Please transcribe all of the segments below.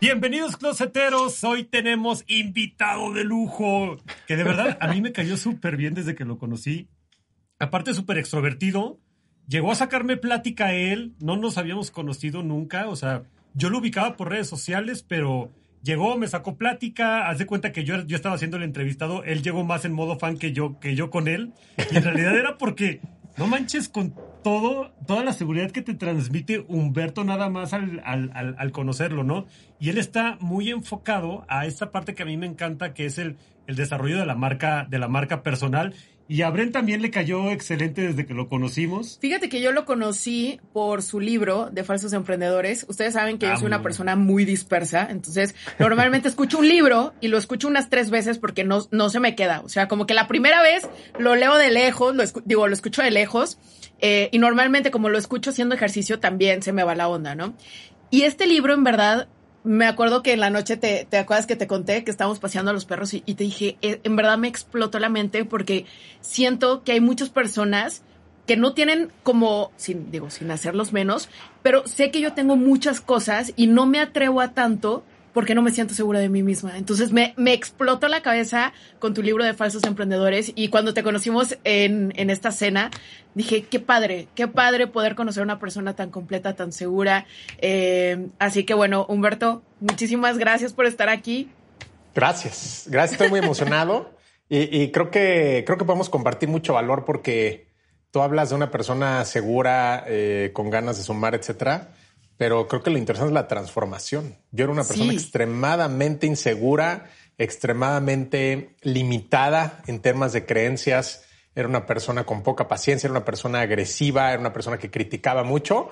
Bienvenidos closeteros, hoy tenemos invitado de lujo, que de verdad a mí me cayó súper bien desde que lo conocí. Aparte súper extrovertido, llegó a sacarme plática a él, no nos habíamos conocido nunca, o sea, yo lo ubicaba por redes sociales, pero llegó, me sacó plática, haz de cuenta que yo, yo estaba haciendo el entrevistado, él llegó más en modo fan que yo, que yo con él, y en realidad era porque no manches con toda la seguridad que te transmite Humberto nada más al, al, al, conocerlo, ¿no? Y él está muy enfocado a esta parte que a mí me encanta, que es el, el desarrollo de la marca, de la marca personal. Y a Bren también le cayó excelente desde que lo conocimos. Fíjate que yo lo conocí por su libro de falsos emprendedores. Ustedes saben que yo soy una persona muy dispersa, entonces normalmente escucho un libro y lo escucho unas tres veces porque no, no se me queda. O sea, como que la primera vez lo leo de lejos, lo digo, lo escucho de lejos eh, y normalmente como lo escucho haciendo ejercicio también se me va la onda, ¿no? Y este libro en verdad me acuerdo que en la noche te, te acuerdas que te conté que estábamos paseando a los perros y, te dije, eh, en verdad me explotó la mente porque siento que hay muchas personas que no tienen como, sin, digo, sin hacerlos menos, pero sé que yo tengo muchas cosas y no me atrevo a tanto porque no me siento segura de mí misma. Entonces me, me explotó la cabeza con tu libro de falsos emprendedores y cuando te conocimos en, en esta cena, dije, qué padre, qué padre poder conocer a una persona tan completa, tan segura. Eh, así que bueno, Humberto, muchísimas gracias por estar aquí. Gracias, gracias, estoy muy emocionado y, y, creo que creo que podemos compartir mucho valor porque tú hablas de una persona segura, eh, con ganas de sumar, etcétera pero creo que lo interesante es la transformación. Yo era una persona extremadamente insegura, extremadamente limitada en temas de creencias. Era una persona con poca paciencia, era una persona agresiva, era una persona que criticaba mucho.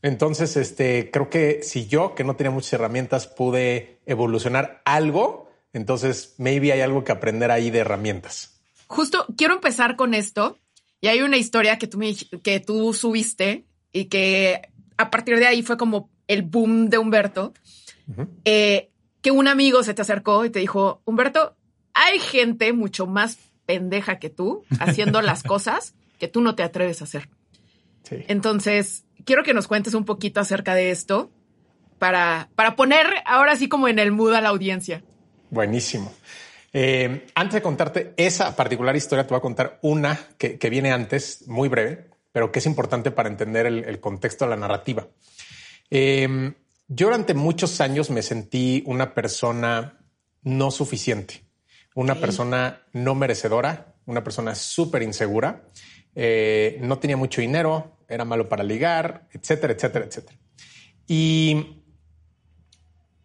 Entonces, este, creo que si yo, que no tenía muchas herramientas, pude evolucionar algo, entonces maybe hay algo que aprender ahí de herramientas. Justo quiero empezar con esto. Y hay una historia que tú, me, que tú subiste y que a partir de ahí fue como el boom de Humberto, eh, que un amigo se te acercó y te dijo, Humberto, hay gente mucho más pendeja que tú haciendo las cosas que tú no te atreves a hacer. Entonces, quiero que nos cuentes un poquito acerca de esto para, para poner ahora sí como en el mood a la audiencia. Buenísimo. Eh, antes de contarte esa particular historia, te voy a contar una que, que viene antes, muy breve, pero que es importante para entender el, contexto de la narrativa. Em, yo durante muchos años me sentí una persona no suficiente, una persona no merecedora, una persona súper insegura, eh, no tenía mucho dinero, era malo para ligar, etcétera, etcétera, etcétera. Y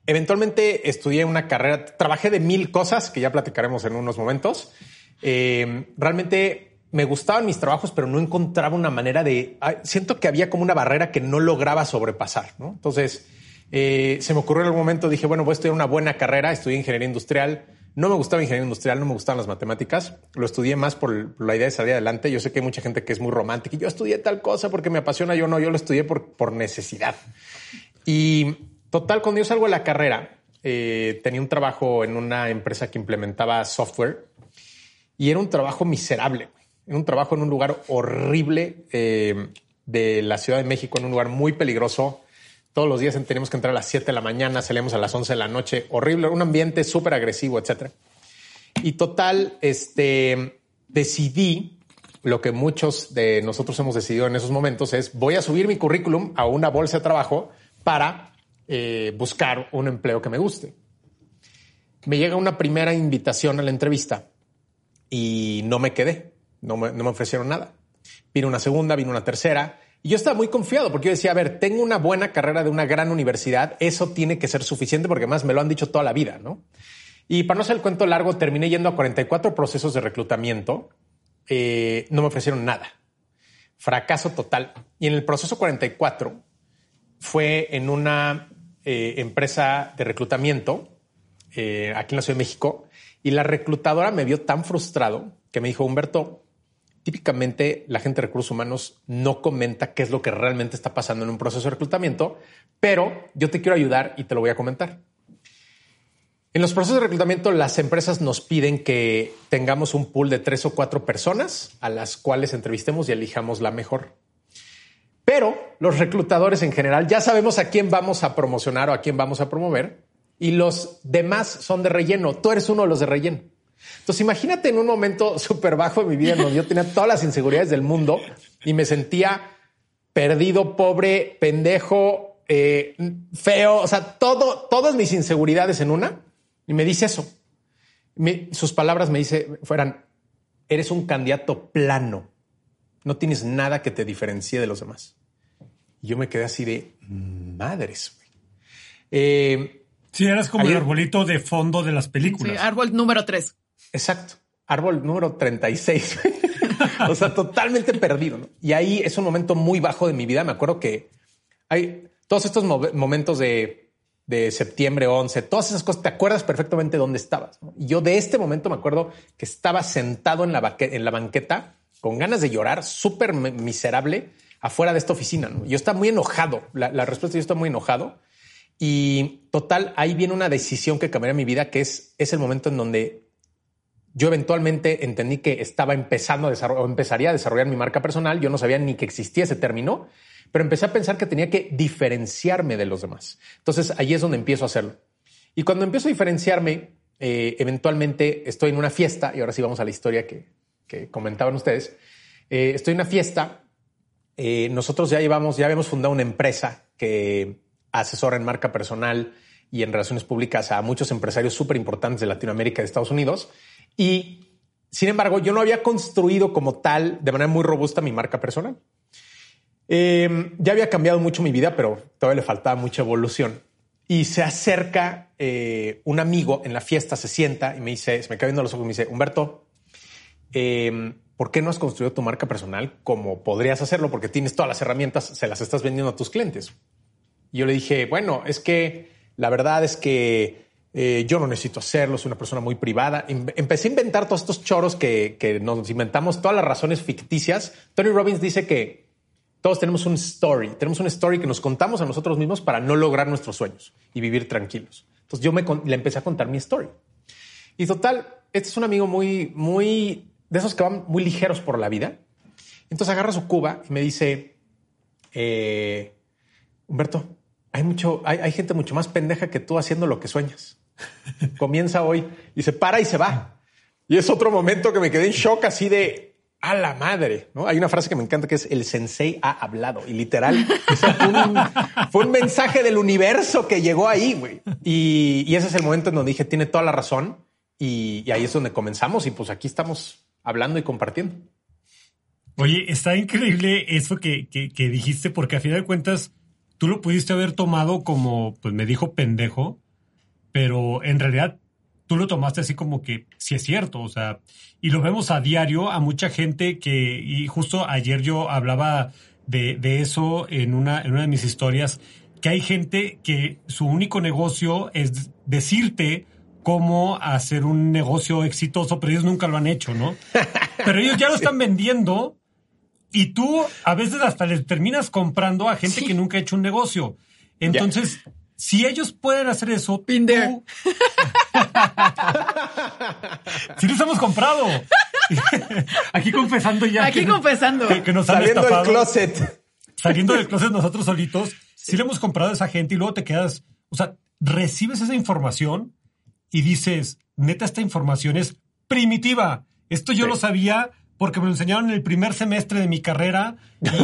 eventualmente estudié una carrera, trabajé de mil cosas que ya platicaremos en unos momentos. Em, realmente me gustaban mis trabajos, pero no encontraba una manera de... Siento que había como una barrera que no lograba sobrepasar, ¿no? Entonces, eh, se me ocurrió en algún momento, dije, bueno, voy a estudiar una buena carrera, estudié ingeniería industrial. No me gustaba ingeniería industrial, no me gustaban las matemáticas. Lo estudié más por, la idea de salir adelante. Yo sé que hay mucha gente que es muy romántica y yo estudié tal cosa porque me apasiona. Yo no, yo lo estudié por, necesidad. Y total, cuando yo salgo de la carrera, eh, tenía un trabajo en una empresa que implementaba software y era un trabajo miserable un trabajo en un lugar horrible eh, de la Ciudad de México, en un lugar muy peligroso. Todos los días teníamos que entrar a las 7 de la mañana, salíamos a las 11 de la noche, horrible, un ambiente súper agresivo, etcétera. Y total, este, decidí lo que muchos de nosotros hemos decidido en esos momentos es voy a subir mi currículum a una bolsa de trabajo para eh, buscar un empleo que me guste. Me llega una primera invitación a la entrevista y no me quedé, no me, ofrecieron nada. Vino una segunda, vino una tercera. Y yo estaba muy confiado porque yo decía, a ver, tengo una buena carrera de una gran universidad, eso tiene que ser suficiente porque además me lo han dicho toda la vida, ¿no? Y para no hacer el cuento largo, terminé yendo a 44 procesos de reclutamiento. Eh, no me ofrecieron nada. Fracaso total. Y en el proceso 44 fue en una eh, empresa de reclutamiento eh, aquí en la Ciudad de México y la reclutadora me vio tan frustrado que me dijo, Humberto, típicamente la gente de recursos humanos no comenta qué es lo que realmente está pasando en un proceso de reclutamiento, pero yo te quiero ayudar y te lo voy a comentar. En los procesos de reclutamiento, las empresas nos piden que tengamos un pool de tres o cuatro personas a las cuales entrevistemos y elijamos la mejor. Pero los reclutadores en general ya sabemos a quién vamos a promocionar o a quién vamos a promover y los demás son de relleno. Tú eres uno de los de relleno. Entonces imagínate en un momento súper bajo de mi vida en donde yo tenía todas las inseguridades del mundo y me sentía perdido, pobre, pendejo, eh, feo, o sea, todo, todas mis inseguridades en una y me dice eso. sus palabras me dice, fueran, eres un candidato plano. No tienes nada que te diferencie de los demás. Y yo me quedé así de madres. Eh, sí, eras como el arbolito de fondo de las películas. Sí, árbol número tres. Exacto. Árbol número 36. o sea, totalmente perdido. Y ahí es un momento muy bajo de mi vida. Me acuerdo que hay todos estos momentos de de septiembre 11, todas esas cosas, te acuerdas perfectamente dónde estabas. Y yo de este momento me acuerdo que estaba sentado en la, en la banqueta con ganas de llorar, súper miserable, afuera de esta oficina. Yo estaba muy enojado. La, respuesta es yo estaba muy enojado. Y total, ahí viene una decisión que cambiaría mi vida, que es, es el momento en donde yo eventualmente entendí que estaba empezando a desarrollar, o empezaría a desarrollar mi marca personal. Yo no sabía ni que existía ese término pero empecé a pensar que tenía que diferenciarme de los demás. Entonces ahí es donde empiezo a hacerlo. Y cuando empiezo a diferenciarme, eh, eventualmente estoy en una fiesta, y ahora sí vamos a la historia que, comentaban ustedes. Eh, estoy en una fiesta. Eh, nosotros ya llevamos, ya habíamos fundado una empresa que asesora en marca personal y en relaciones públicas a muchos empresarios súper importantes de Latinoamérica y de Estados Unidos. Y sin embargo, yo no había construido como tal de manera muy robusta mi marca personal. Em, ya había cambiado mucho mi vida, pero todavía le faltaba mucha evolución. Y se acerca eh, un amigo en la fiesta, se sienta y me dice, se me cae viendo los ojos y me dice, Humberto, em, ¿por qué no has construido tu marca personal como podrías hacerlo? Porque tienes todas las herramientas, se las estás vendiendo a tus clientes. Y yo le dije, bueno, es que la verdad es que eh, yo no necesito hacerlo, soy una persona muy privada. Em, empecé a inventar todos estos choros que, nos inventamos, todas las razones ficticias. Tony Robbins dice que todos tenemos un story, tenemos un story que nos contamos a nosotros mismos para no lograr nuestros sueños y vivir tranquilos. Entonces yo me le empecé a contar mi story. Y total, este es un amigo muy, muy de esos que van muy ligeros por la vida. Entonces agarra su cuba y me dice, eh, Humberto, hay mucho, hay gente mucho más pendeja que tú haciendo lo que sueñas. Comienza hoy y se para y se va. Y es otro momento que me quedé en shock así de a la madre, ¿no? Hay una frase que me encanta que es el sensei ha hablado y literal fue, un, mensaje del universo que llegó ahí, güey. Y, ese es el momento en donde dije, tiene toda la razón y, ahí es donde comenzamos y pues aquí estamos hablando y compartiendo. Oye, está increíble eso que, que, que dijiste porque a final de cuentas tú lo pudiste haber tomado como, pues me dijo pendejo, pero en realidad tú lo tomaste así como que sí es cierto, o sea, y lo vemos a diario a mucha gente que, y justo ayer yo hablaba de, de eso en una, en una de mis historias, que hay gente que su único negocio es decirte cómo hacer un negocio exitoso, pero ellos nunca lo han hecho, ¿no? Pero ellos ya lo están vendiendo y tú a veces hasta les terminas comprando a gente que nunca ha hecho un negocio. Entonces, si ellos pueden hacer eso, Pinder. si les hemos comprado. Aquí confesando ya. Aquí confesando. Que, nos Saliendo del closet. Saliendo del closet nosotros solitos. Si le hemos comprado a esa gente y luego te quedas, o sea, recibes esa información y dices, neta, esta información es primitiva. Esto yo lo sabía porque me lo enseñaron en el primer semestre de mi carrera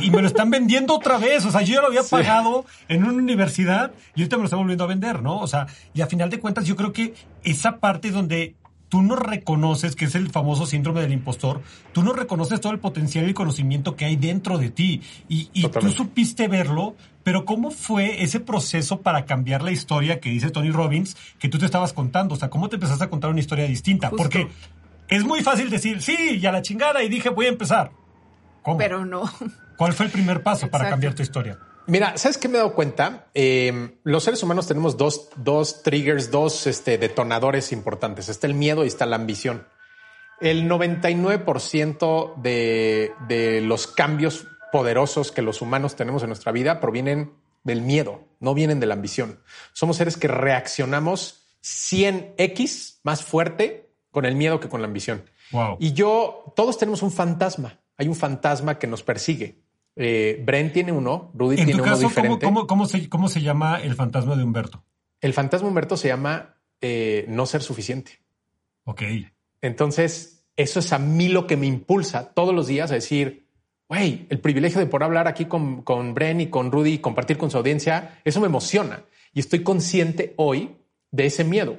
y, me lo están vendiendo otra vez. O sea, yo ya lo había pagado en una universidad y ahorita me lo están volviendo a vender, ¿no? O sea, y a final de cuentas yo creo que esa parte donde tú no reconoces, que es el famoso síndrome del impostor, tú no reconoces todo el potencial y el conocimiento que hay dentro de ti. Y, y tú supiste verlo, pero ¿cómo fue ese proceso para cambiar la historia que dice Tony Robbins que tú te estabas contando? O sea, ¿cómo te empezaste a contar una historia distinta? Porque es muy fácil decir, sí, ya la chingada, y dije, voy a empezar. ¿Cómo? Pero no. ¿Cuál fue el primer paso para cambiar tu historia? Mira, ¿sabes qué me he dado cuenta? Eh, los seres humanos tenemos dos, dos triggers, dos este, detonadores importantes. Está el miedo y está la ambición. El 99% de, de los cambios poderosos que los humanos tenemos en nuestra vida provienen del miedo, no vienen de la ambición. Somos seres que reaccionamos 100x más fuerte con el miedo que con la ambición. Y yo, todos tenemos un fantasma. Hay un fantasma que nos persigue. Eh, Brent tiene uno, Rudy tiene uno diferente. ¿cómo, cómo, se, ¿Cómo se llama el fantasma de Humberto? El fantasma de Humberto se llama eh, no ser suficiente. Ok. Entonces, eso es a mí lo que me impulsa todos los días a decir, güey, el privilegio de poder hablar aquí con, con Bren y con Rudy y compartir con su audiencia, eso me emociona. Y estoy consciente hoy de ese miedo.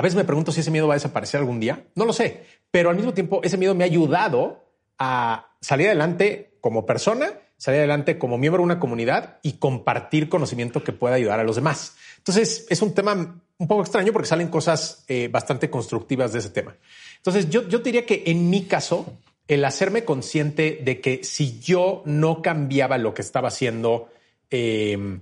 A veces me pregunto si ese miedo va a desaparecer algún día. No lo sé, pero al mismo tiempo ese miedo me ha ayudado a salir adelante como persona, salir adelante como miembro de una comunidad y compartir conocimiento que pueda ayudar a los demás. Entonces es un tema un poco extraño porque salen cosas eh, bastante constructivas de ese tema. Entonces yo, yo diría que en mi caso, el hacerme consciente de que si yo no cambiaba lo que estaba haciendo, em,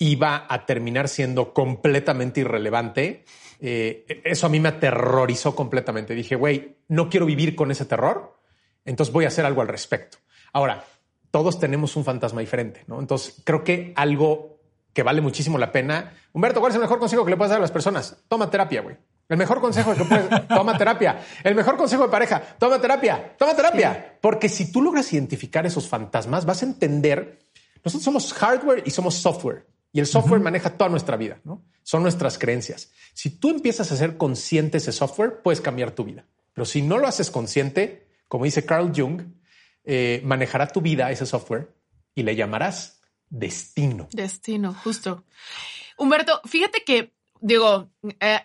iba a terminar siendo completamente irrelevante. Eh, eso a mí me aterrorizó completamente. Dije, güey, no quiero vivir con ese terror entonces voy a hacer algo al respecto. Ahora, todos tenemos un fantasma diferente, ¿no? Entonces creo que algo que vale muchísimo la pena. Humberto, ¿cuál es el mejor consejo que le puedes dar a las personas? Toma terapia, güey. El mejor consejo que puedes, toma terapia. El mejor consejo de pareja, toma terapia, toma terapia. Porque si tú logras identificar esos fantasmas, vas a entender, nosotros somos hardware y somos software. Y el software maneja toda nuestra vida, ¿no? Son nuestras creencias. Si tú empiezas a ser consciente ese software, puedes cambiar tu vida. Pero si no lo haces consciente, como dice Carl Jung, eh, manejará tu vida ese software y le llamarás destino. Destino, justo. Humberto, fíjate que, digo, eh,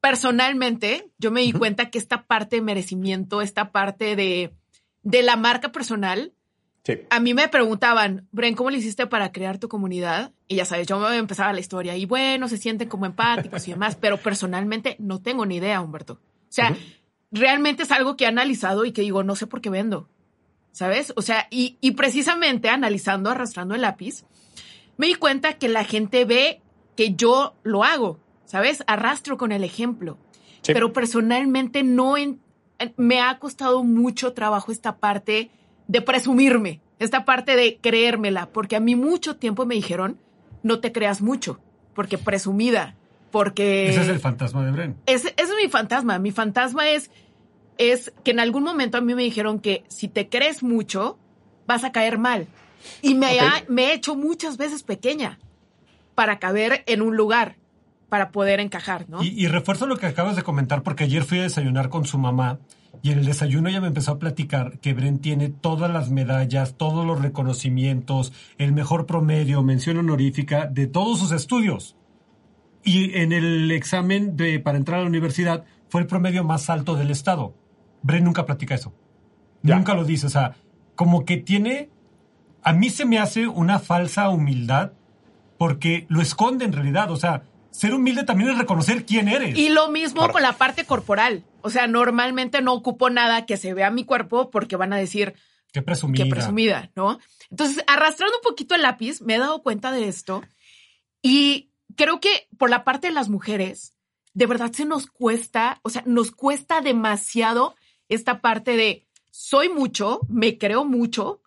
personalmente, yo me di cuenta que esta parte de merecimiento, esta parte de, de la marca personal, A mí me preguntaban, Bren, ¿cómo le hiciste para crear tu comunidad? Y ya sabes, yo me empezaba la historia y bueno, se sienten como empáticos y demás, pero personalmente no tengo ni idea, Humberto. O sea, realmente es algo que he analizado y que digo, no sé por qué vendo, ¿sabes? O sea, y, precisamente analizando, arrastrando el lápiz, me di cuenta que la gente ve que yo lo hago, ¿sabes? Arrastro con el ejemplo. Pero personalmente no me ha costado mucho trabajo esta parte de presumirme, esta parte de creérmela, porque a mí mucho tiempo me dijeron, no te creas mucho, porque presumida, porque... Ese es el fantasma de Bren. Ese, es mi fantasma. Mi fantasma es, es que en algún momento a mí me dijeron que si te crees mucho, vas a caer mal. Y me, me he hecho muchas veces pequeña para caber en un lugar, para poder encajar, ¿no? Y, y refuerzo lo que acabas de comentar, porque ayer fui a desayunar con su mamá y en el desayuno ella me empezó a platicar que Bren tiene todas las medallas, todos los reconocimientos, el mejor promedio, mención honorífica de todos sus estudios. Y en el examen de, para entrar a la universidad fue el promedio más alto del estado. Bren nunca platica eso. Nunca lo dice. O sea, como que tiene. A mí se me hace una falsa humildad porque lo esconde en realidad. O sea, ser humilde también es reconocer quién eres. Y lo mismo con la parte corporal. O sea, normalmente no ocupo nada que se vea mi cuerpo porque van a decir. Qué presumida. Qué presumida, ¿no? Entonces, arrastrando un poquito el lápiz, me he dado cuenta de esto. Y creo que por la parte de las mujeres, de verdad se nos cuesta, o sea, nos cuesta demasiado esta parte de soy mucho, me creo mucho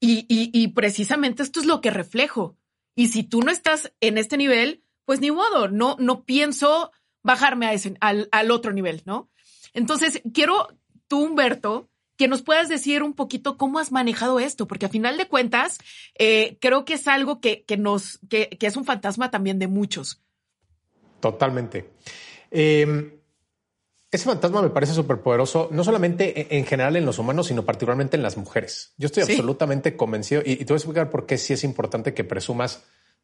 y, precisamente esto es lo que reflejo. Y si tú no estás en este nivel, pues ni modo, no, no pienso bajarme a ese, al, al otro nivel, ¿no? Entonces, quiero tú, Humberto, que nos puedas decir un poquito cómo has manejado esto, porque a final de cuentas, eh, creo que es algo que, nos, que, es un fantasma también de muchos. Totalmente. Em, ese fantasma me parece súper poderoso, no solamente e, en general en los humanos, sino particularmente en las mujeres. Yo estoy absolutamente convencido y, te voy a explicar por qué sí es importante que presumas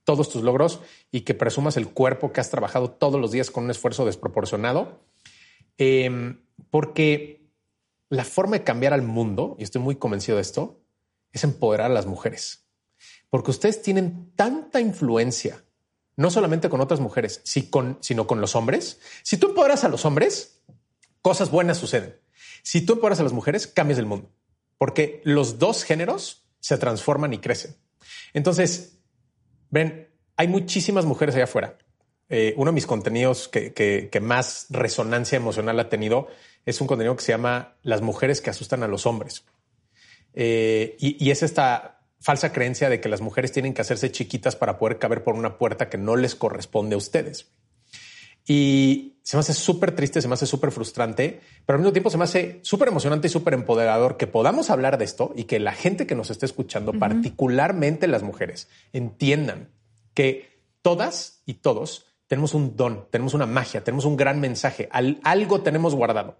todos tus logros y que presumas el cuerpo que has trabajado todos los días con un esfuerzo desproporcionado. Em, porque la forma de cambiar al mundo, y estoy muy convencido de esto, es empoderar a las mujeres. Porque ustedes tienen tanta influencia, no solamente con otras mujeres, sino con los hombres. Si tú empoderas a los hombres, cosas buenas suceden. Si tú empoderas a las mujeres, cambias el mundo, porque los dos géneros se transforman y crecen. Entonces, ven, hay muchísimas mujeres allá afuera. Eh, uno de mis contenidos que, más resonancia emocional ha tenido es un contenido que se llama Las mujeres que asustan a los hombres. Eh, y, y es esta falsa creencia de que las mujeres tienen que hacerse chiquitas para poder caber por una puerta que no les corresponde a ustedes. Y se me hace súper triste, se me hace súper frustrante, pero al mismo tiempo se me hace súper emocionante y súper empoderador que podamos hablar de esto y que la gente que nos esté escuchando, particularmente las mujeres, entiendan que todas y todos tenemos un don, tenemos una magia, tenemos un gran mensaje, algo tenemos guardado.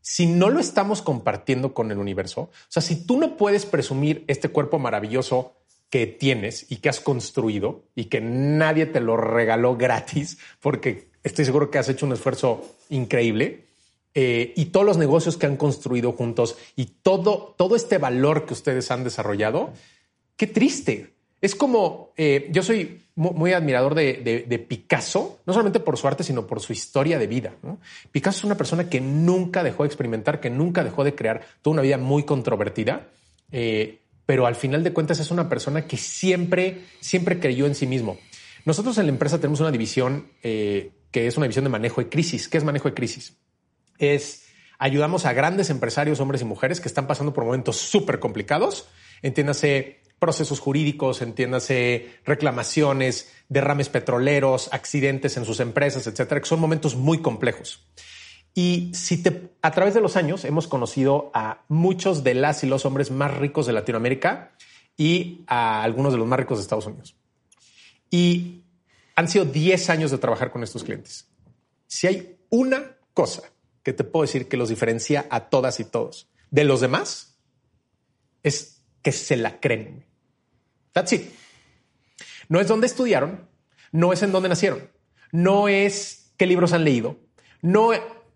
Si no lo estamos compartiendo con el universo, o sea, si tú no puedes presumir este cuerpo maravilloso que tienes y que has construido y que nadie te lo regaló gratis, porque estoy seguro que has hecho un esfuerzo increíble. Eh, y todos los negocios que han construido juntos y todo, todo este valor que ustedes han desarrollado, qué triste. Es como eh, yo soy muy, admirador de, Picasso, no solamente por su arte, sino por su historia de vida. Picasso es una persona que nunca dejó de experimentar, que nunca dejó de crear, toda una vida muy controvertida. Eh, pero al final de cuentas es una persona que siempre, siempre creyó en sí mismo. Nosotros en la empresa tenemos una división eh, que es una división de manejo de crisis. ¿Qué es manejo de crisis? Es ayudamos a grandes empresarios, hombres y mujeres que están pasando por momentos súper complicados. Entiéndase procesos jurídicos, entiéndase reclamaciones, derrames petroleros, accidentes en sus empresas, etcétera, que son momentos muy complejos. Y si te, a través de los años hemos conocido a muchos de las y los hombres más ricos de Latinoamérica y a algunos de los más ricos de Estados Unidos. Y han sido 10 años de trabajar con estos clientes. Si hay una cosa que te puedo decir que los diferencia a todas y todos de los demás, es que se la creen. That's it. No es dónde estudiaron, no es en dónde nacieron, no es qué libros han leído, no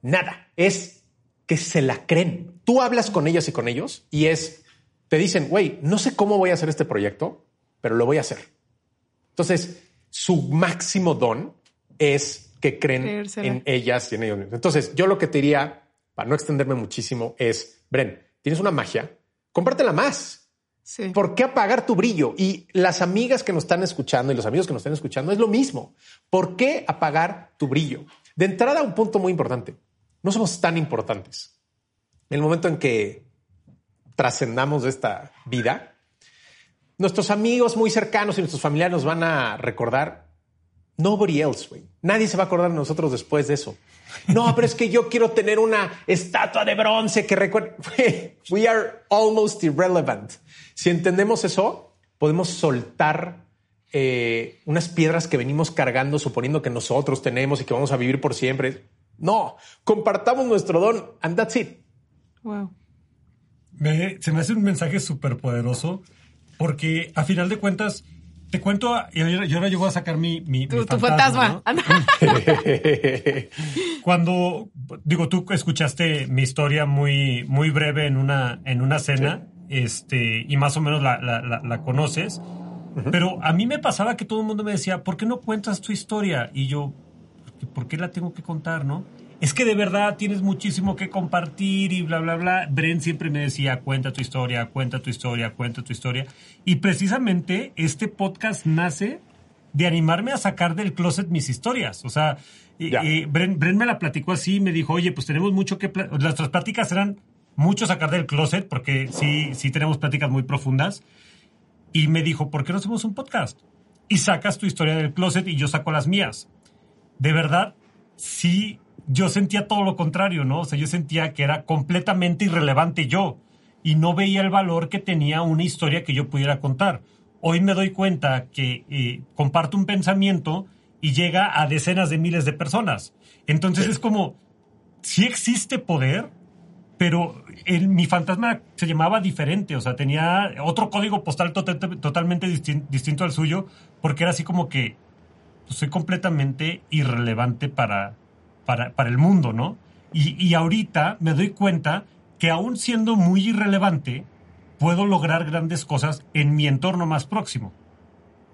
Nada. Es que se la creen. Tú hablas con ellas y con ellos y es, te dicen, güey, no sé cómo voy a hacer este proyecto, pero lo voy a hacer. Entonces, su máximo don es que creen en ellas y en ellos Entonces, yo lo que te diría, para no extenderme muchísimo, es, Bren, tienes una magia, compártela más. Sí. ¿Por qué apagar tu brillo? Y las amigas que nos están escuchando y los amigos que nos están escuchando es lo mismo. ¿Por qué apagar tu brillo? De entrada, un punto muy importante no somos tan importantes. En el momento en que trascendamos esta vida, nuestros amigos muy cercanos y nuestros familiares nos van a recordar. Nobody else, güey. Nadie se va a acordar de nosotros después de eso. No, pero es que yo quiero tener una estatua de bronce que recuerde. We are almost irrelevant. Si entendemos eso, podemos soltar eh, unas piedras que venimos cargando, suponiendo que nosotros tenemos y que vamos a vivir por siempre. No, compartamos nuestro don and that's it. Wow. se me hace un mensaje súper poderoso porque a final de cuentas, te cuento, y ahora yo voy a sacar mi, mi, tu, fantasma. Cuando, digo, tú escuchaste mi historia muy, muy breve en una, en una cena, este, y más o menos la, la, la, conoces, pero a mí me pasaba que todo el mundo me decía, ¿por qué no cuentas tu historia? Y yo, ¿por qué la tengo que contar, no? Es que de verdad tienes muchísimo que compartir y bla, bla, bla. Bren siempre me decía, cuenta tu historia, cuenta tu historia, cuenta tu historia. Y precisamente este podcast nace de animarme a sacar del closet mis historias. O sea, y, Bren, me la platicó así, me dijo, oye, pues tenemos mucho que... Nuestras pláticas eran mucho sacar del closet, porque sí, sí tenemos pláticas muy profundas. Y me dijo, ¿por qué no hacemos un podcast? Y sacas tu historia del closet y yo saco las mías de verdad, sí, yo sentía todo lo contrario, ¿no? O sea, yo sentía que era completamente irrelevante yo y no veía el valor que tenía una historia que yo pudiera contar. Hoy me doy cuenta que eh, comparto un pensamiento y llega a decenas de miles de personas. Entonces es como, sí existe poder, pero el, mi fantasma se llamaba diferente, o sea, tenía otro código postal total- totalmente distin- distinto al suyo, porque era así como que pues, soy completamente irrelevante para, para, para el mundo, ¿no? Y, y ahorita me doy cuenta que aún siendo muy irrelevante, puedo lograr grandes cosas en mi entorno más próximo.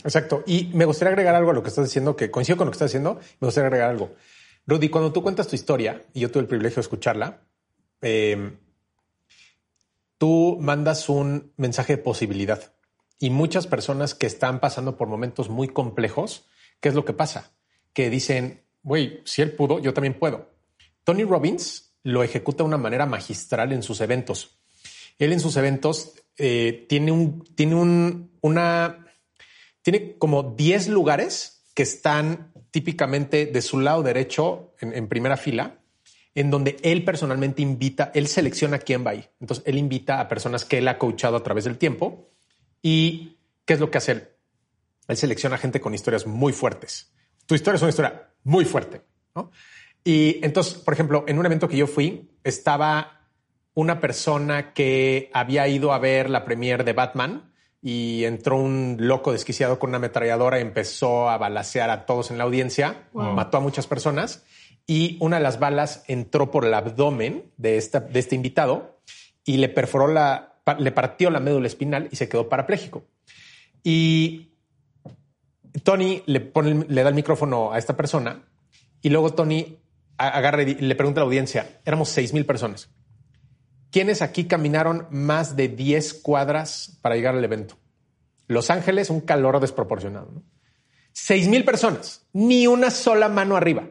Exacto. Y me gustaría agregar algo a lo que estás diciendo, que coincido con lo que estás diciendo. Me gustaría agregar algo. Rudy, cuando tú cuentas tu historia, y yo tuve el privilegio de escucharla, eh, tú mandas un mensaje de posibilidad. Y muchas personas que están pasando por momentos muy complejos, ¿qué es lo que pasa? Que dicen, güey, si él pudo, yo también puedo. Tony Robbins lo ejecuta de una manera magistral en sus eventos. Él en sus eventos eh, tiene un, tiene un, una, tiene como 10 lugares que están típicamente de su lado derecho en, en primera fila, en donde él personalmente invita, él selecciona quién va ahí. Entonces él invita a personas que él ha coachado a través del tiempo. ¿Y qué es lo que hace él? Él selecciona gente con historias muy fuertes. Tu historia es una historia muy fuerte, ¿no? Y entonces, por ejemplo, en un evento que yo fui, estaba una persona que había ido a ver la premiere de Batman y entró un loco desquiciado con una ametralladora y empezó a balacear a todos en la audiencia, mató a muchas personas y una de las balas entró por el abdomen de, esta, de este invitado y le perforó la, le partió la médula espinal y se quedó parapléjico. Y Tony le, pone, le da el micrófono a esta persona y luego Tony agarra le pregunta a la audiencia, éramos seis mil personas. ¿Quiénes aquí caminaron más de 10 cuadras para llegar al evento? Los Ángeles, un calor desproporcionado. Seis mil personas, ni una sola mano arriba.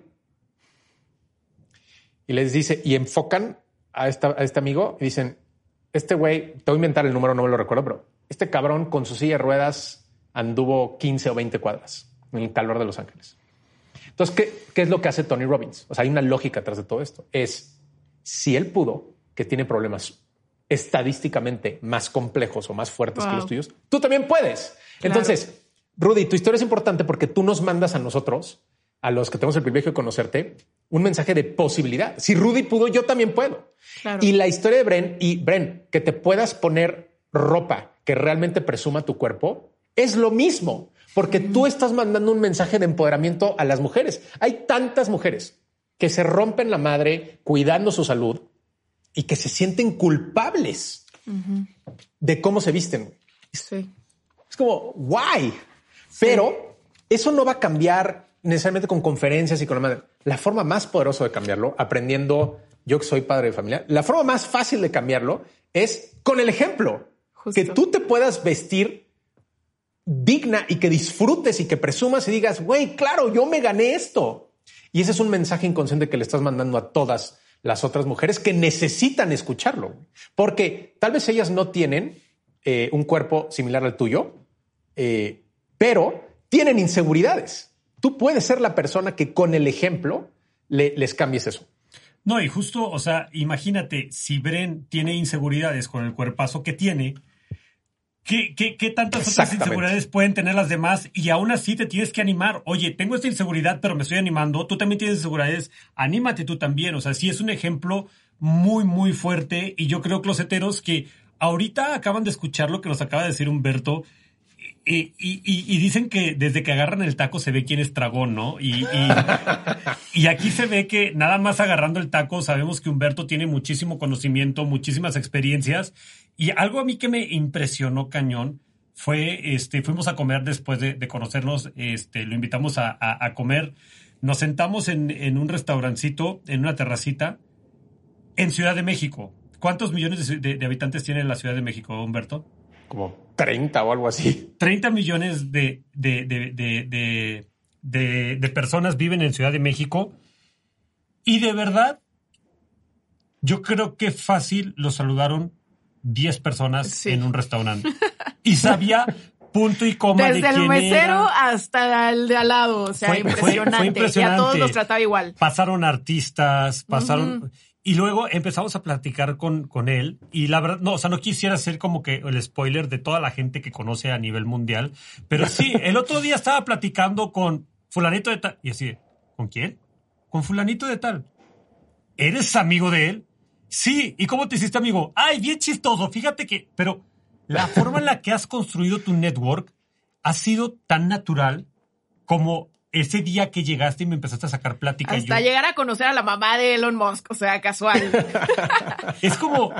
Y les dice, y enfocan a, esta- a este amigo y dicen, este güey, te voy a inventar el número, no me lo recuerdo, pero este cabrón con su silla de ruedas anduvo 15 o 20 cuadras en el calor de Los Ángeles. Entonces, ¿qué, qué es lo que hace Tony Robbins? O sea, hay una lógica atrás de todo esto. Es, si él pudo, que tiene problemas estadísticamente más complejos o más fuertes que los tuyos, tú también puedes. Entonces, Rudy, tu historia es importante porque tú nos mandas a nosotros, a los que tenemos el privilegio de conocerte, un mensaje de posibilidad. Si Rudy pudo, yo también puedo. Claro. Y la historia de Bren y Bren, que te puedas poner ropa que realmente presuma tu cuerpo, es lo mismo, porque tú estás mandando un mensaje de empoderamiento a las mujeres. Hay tantas mujeres que se rompen la madre cuidando su salud y que se sienten culpables de cómo se visten. Sí. Es como, guay. Pero eso no va a cambiar necesariamente con conferencias y con la madre. La forma más poderosa de cambiarlo, aprendiendo yo que soy padre de familia, la forma más fácil de cambiarlo es con el ejemplo. Justo. Que tú te puedas vestir digna y que disfrutes y que presumas y digas, güey, claro, yo me gané esto. Y ese es un mensaje inconsciente que le estás mandando a todas las otras mujeres que necesitan escucharlo. Porque tal vez ellas no tienen eh, un cuerpo similar al tuyo, eh, pero tienen inseguridades. Tú puedes ser la persona que con el ejemplo le- les cambies eso. No, y justo, o sea, imagínate, si Bren tiene inseguridades con el cuerpazo que tiene, ¿qué, qué, qué tantas otras inseguridades pueden tener las demás? Y aún así te tienes que animar. Oye, tengo esta inseguridad, pero me estoy animando. Tú también tienes inseguridades. Anímate tú también. O sea, sí es un ejemplo muy, muy fuerte. Y yo creo que los heteros que ahorita acaban de escuchar lo que nos acaba de decir Humberto. Y, y- y- dicen que desde que agarran el taco se ve quién es tragón, ¿no? Y, y- y aquí se ve que nada más agarrando el taco sabemos que Humberto tiene muchísimo conocimiento, muchísimas experiencias. Y algo a mí que me impresionó cañón fue, este, fuimos a comer después de, de conocernos, este, lo invitamos a, a- a comer. Nos sentamos en, en un restaurancito, en una terracita, en Ciudad de México. ¿Cuántos millones de, de- de habitantes tiene la Ciudad de México, Humberto? Como 30 o algo así. 30 millones de, de, de, de, de- de- de personas viven en Ciudad de México y de verdad yo creo que fácil lo saludaron 10 personas Sí. en un restaurante y sabía punto y coma de Desde el quién mesero era. hasta el de al lado. O sea, Fue- fue- fue impresionante. Y a impresionante. todos los trataba igual. Pasaron artistas, pasaron... Y luego empezamos a platicar con, con él y la verdad, no, o sea, no quisiera ser como que el spoiler de toda la gente que conoce a nivel mundial, pero sí, el otro día estaba platicando con fulanito de tal, y así, de, ¿con quién? Con fulanito de tal. ¿eres amigo de él? Sí, ¿y cómo te hiciste amigo? Ay, bien chistoso, fíjate que, pero la forma en la que has construido tu network ha sido tan natural como ese día que llegaste y me empezaste a sacar plática. Hasta llegar a conocer a la mamá de Elon Musk, o sea, casual. es como,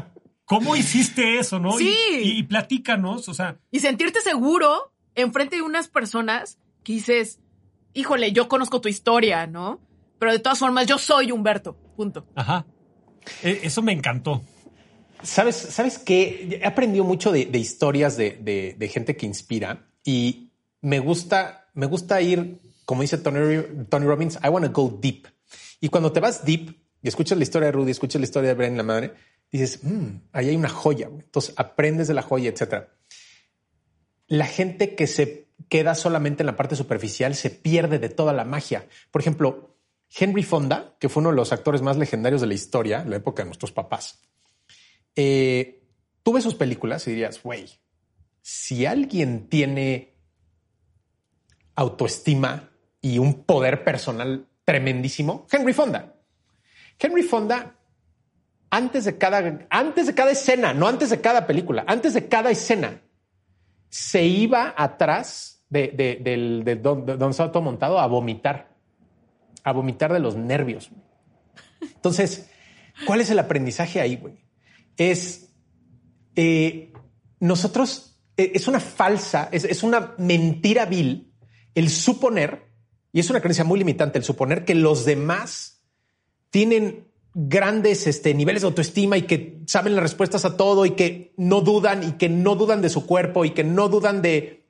¿cómo hiciste eso, no? Sí. Y, y, platícanos, o sea. Y sentirte seguro enfrente de unas personas que dices, híjole, yo conozco tu historia, ¿no? Pero de todas formas, yo soy Humberto, punto. Ajá. E, eso me encantó. ¿Sabes, ¿Sabes qué? He aprendido mucho de, historias de, gente que inspira y me gusta, me gusta ir, como dice Tony, Robbins, I want to go deep. Y cuando te vas deep y escuchas la historia de Rudy, escuchas la historia de Bren, la madre, dices, mmm, ahí hay una joya. Entonces aprendes de la joya, etcétera. La gente que se queda solamente en la parte superficial se pierde de toda la magia. Por ejemplo, Henry Fonda, que fue uno de los actores más legendarios de la historia, la época de nuestros papás, eh, tú ves sus películas y dirías, güey, si alguien tiene autoestima y un poder personal tremendísimo, Henry Fonda. Henry Fonda, antes de cada, antes de cada escena, no antes de cada película, antes de cada escena, se iba atrás de, de, de, estaba todo montado a vomitar, a vomitar de los nervios. Entonces, ¿cuál es el aprendizaje ahí, güey? Es eh, nosotros, eh, es una falsa, es, es una mentira vil el suponer, y es una creencia muy limitante, el suponer que los demás tienen grandes este, niveles de autoestima y que saben las respuestas a todo y que no dudan y que no dudan de su cuerpo y que no dudan de...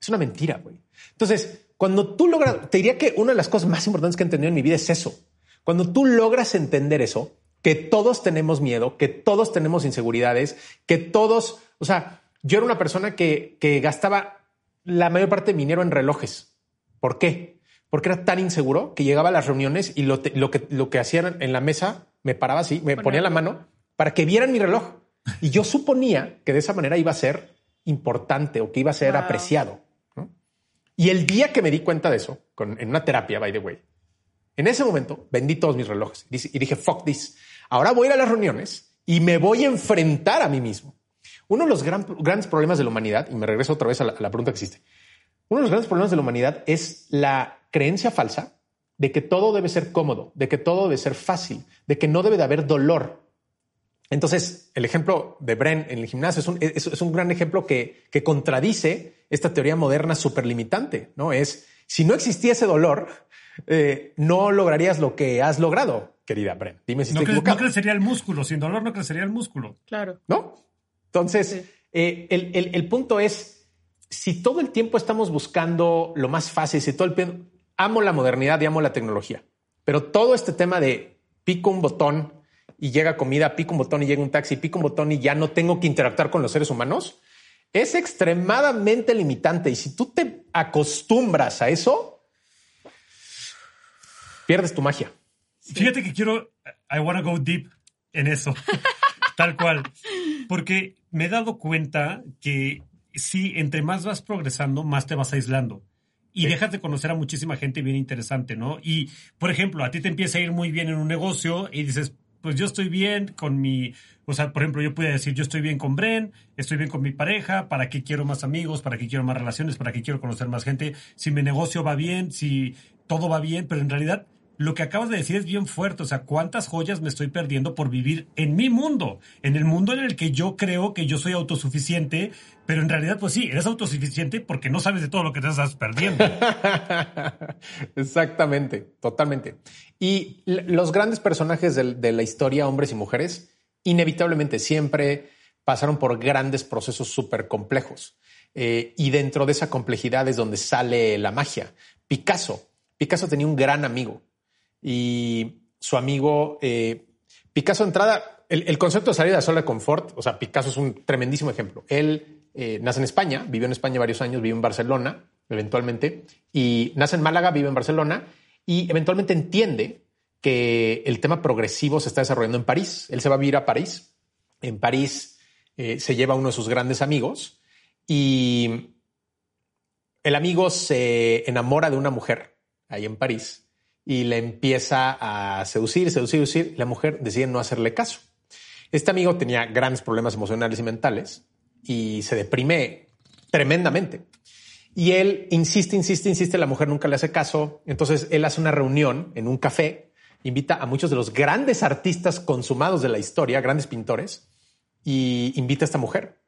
Es una mentira, güey. Entonces, cuando tú logras, te diría que una de las cosas más importantes que he entendido en mi vida es eso. Cuando tú logras entender eso, que todos tenemos miedo, que todos tenemos inseguridades, que todos, o sea, yo era una persona que, que gastaba la mayor parte de mi dinero en relojes. ¿Por qué? Porque era tan inseguro que llegaba a las reuniones y lo, te, lo que, lo que hacían en la mesa, me paraba así, me ponía la mano para que vieran mi reloj. Y yo suponía que de esa manera iba a ser importante o que iba a ser wow. apreciado. ¿no? Y el día que me di cuenta de eso, con, en una terapia, by the way, en ese momento vendí todos mis relojes y dije, fuck this. Ahora voy a ir a las reuniones y me voy a enfrentar a mí mismo. Uno de los gran, grandes problemas de la humanidad, y me regreso otra vez a la, pregunta que existe, uno de los grandes problemas de la humanidad es la creencia falsa de que todo debe ser cómodo, de que todo debe ser fácil, de que no debe de haber dolor. Entonces, el ejemplo de Bren en el gimnasio es un, es, un gran ejemplo que, que, contradice esta teoría moderna superlimitante, ¿no? Es, si no existía ese dolor, eh, no lograrías lo que has logrado, querida Bren. Dime si no estoy cre equivocado. No crecería el músculo, sin dolor no crecería el músculo. Claro. ¿No? Entonces, sí. eh, el, el, el punto es, si todo el tiempo estamos buscando lo más fácil, si todo el tiempo amo la modernidad y amo la tecnología, pero todo este tema de pico un botón y llega comida, pico un botón y llega un taxi, pico un botón y ya no tengo que interactuar con los seres humanos, es extremadamente limitante. Y si tú te acostumbras a eso, pierdes tu magia. Sí. Fíjate que quiero, I want to go deep en eso, tal cual, porque me he dado cuenta que sí, entre más vas progresando, más te vas aislando. Y sí. dejas de conocer a muchísima gente bien interesante, ¿no? Y, por ejemplo, a ti te empieza a ir muy bien en un negocio y dices, pues yo estoy bien con mi, o sea, por ejemplo, yo puedo decir, yo estoy bien con Bren, estoy bien con mi pareja, ¿para qué quiero más amigos? ¿Para qué quiero más relaciones? ¿Para qué quiero conocer más gente? Si mi negocio va bien, si todo va bien, pero en realidad lo que acabas de decir es bien fuerte. O sea, ¿cuántas joyas me estoy perdiendo por vivir en mi mundo? En el mundo en el que yo creo que yo soy autosuficiente, pero en realidad, pues sí, eres autosuficiente porque no sabes de todo lo que te estás perdiendo. Exactamente, totalmente. Y los grandes personajes de, la historia, hombres y mujeres, inevitablemente siempre pasaron por grandes procesos súper complejos. Eh, y dentro de esa complejidad es donde sale la magia. Picasso. Picasso tenía un gran amigo y su amigo eh, Picasso entrada, el, concepto de salir de la zona de confort, o sea, Picasso es un tremendísimo ejemplo. Él eh, nace en España, vivió en España varios años, vive en Barcelona eventualmente, y nace en Málaga, vive en Barcelona, y eventualmente entiende que el tema progresivo se está desarrollando en París. Él se va a vivir a París. En París eh, se lleva uno de sus grandes amigos y el amigo se enamora de una mujer ahí en París y le empieza a seducir, seducir, seducir. La mujer decide no hacerle caso. Este amigo tenía grandes problemas emocionales y mentales y se deprime tremendamente. Y él insiste, insiste, insiste, la mujer nunca le hace caso. Entonces él hace una reunión en un café, invita a muchos de los grandes artistas consumados de la historia, grandes pintores, y invita a esta mujer.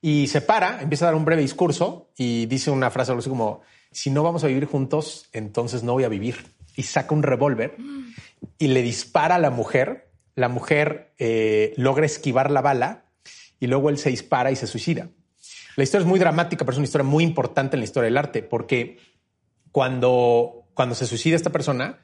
Y se para, empieza a dar un breve discurso y dice una frase algo así como, si no vamos a vivir juntos, entonces no voy a vivir. Y saca un revólver y le dispara a la mujer. La mujer eh, logra esquivar la bala y luego él se dispara y se suicida. La historia es muy dramática, pero es una historia muy importante en la historia del arte, porque cuando, cuando se suicida esta persona,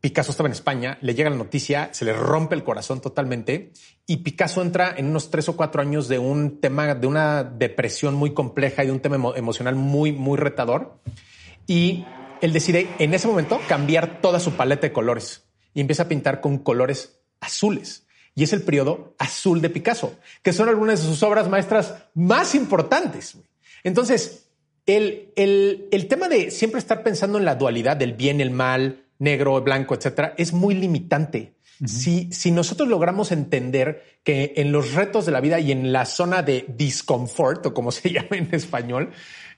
Picasso estaba en España, le llega la noticia, se le rompe el corazón totalmente y Picasso entra en unos tres o cuatro años de un tema, de una depresión muy compleja y de un tema emocional muy, muy retador. Y él decide en ese momento cambiar toda su paleta de colores y empieza a pintar con colores azules y es el periodo azul de Picasso, que son algunas de sus obras maestras más importantes. Entonces, el, el, tema de siempre estar pensando en la dualidad del bien, el mal, negro, blanco, etcétera, es muy limitante. si, si nosotros logramos entender que en los retos de la vida y en la zona de discomfort, o como se llama en español,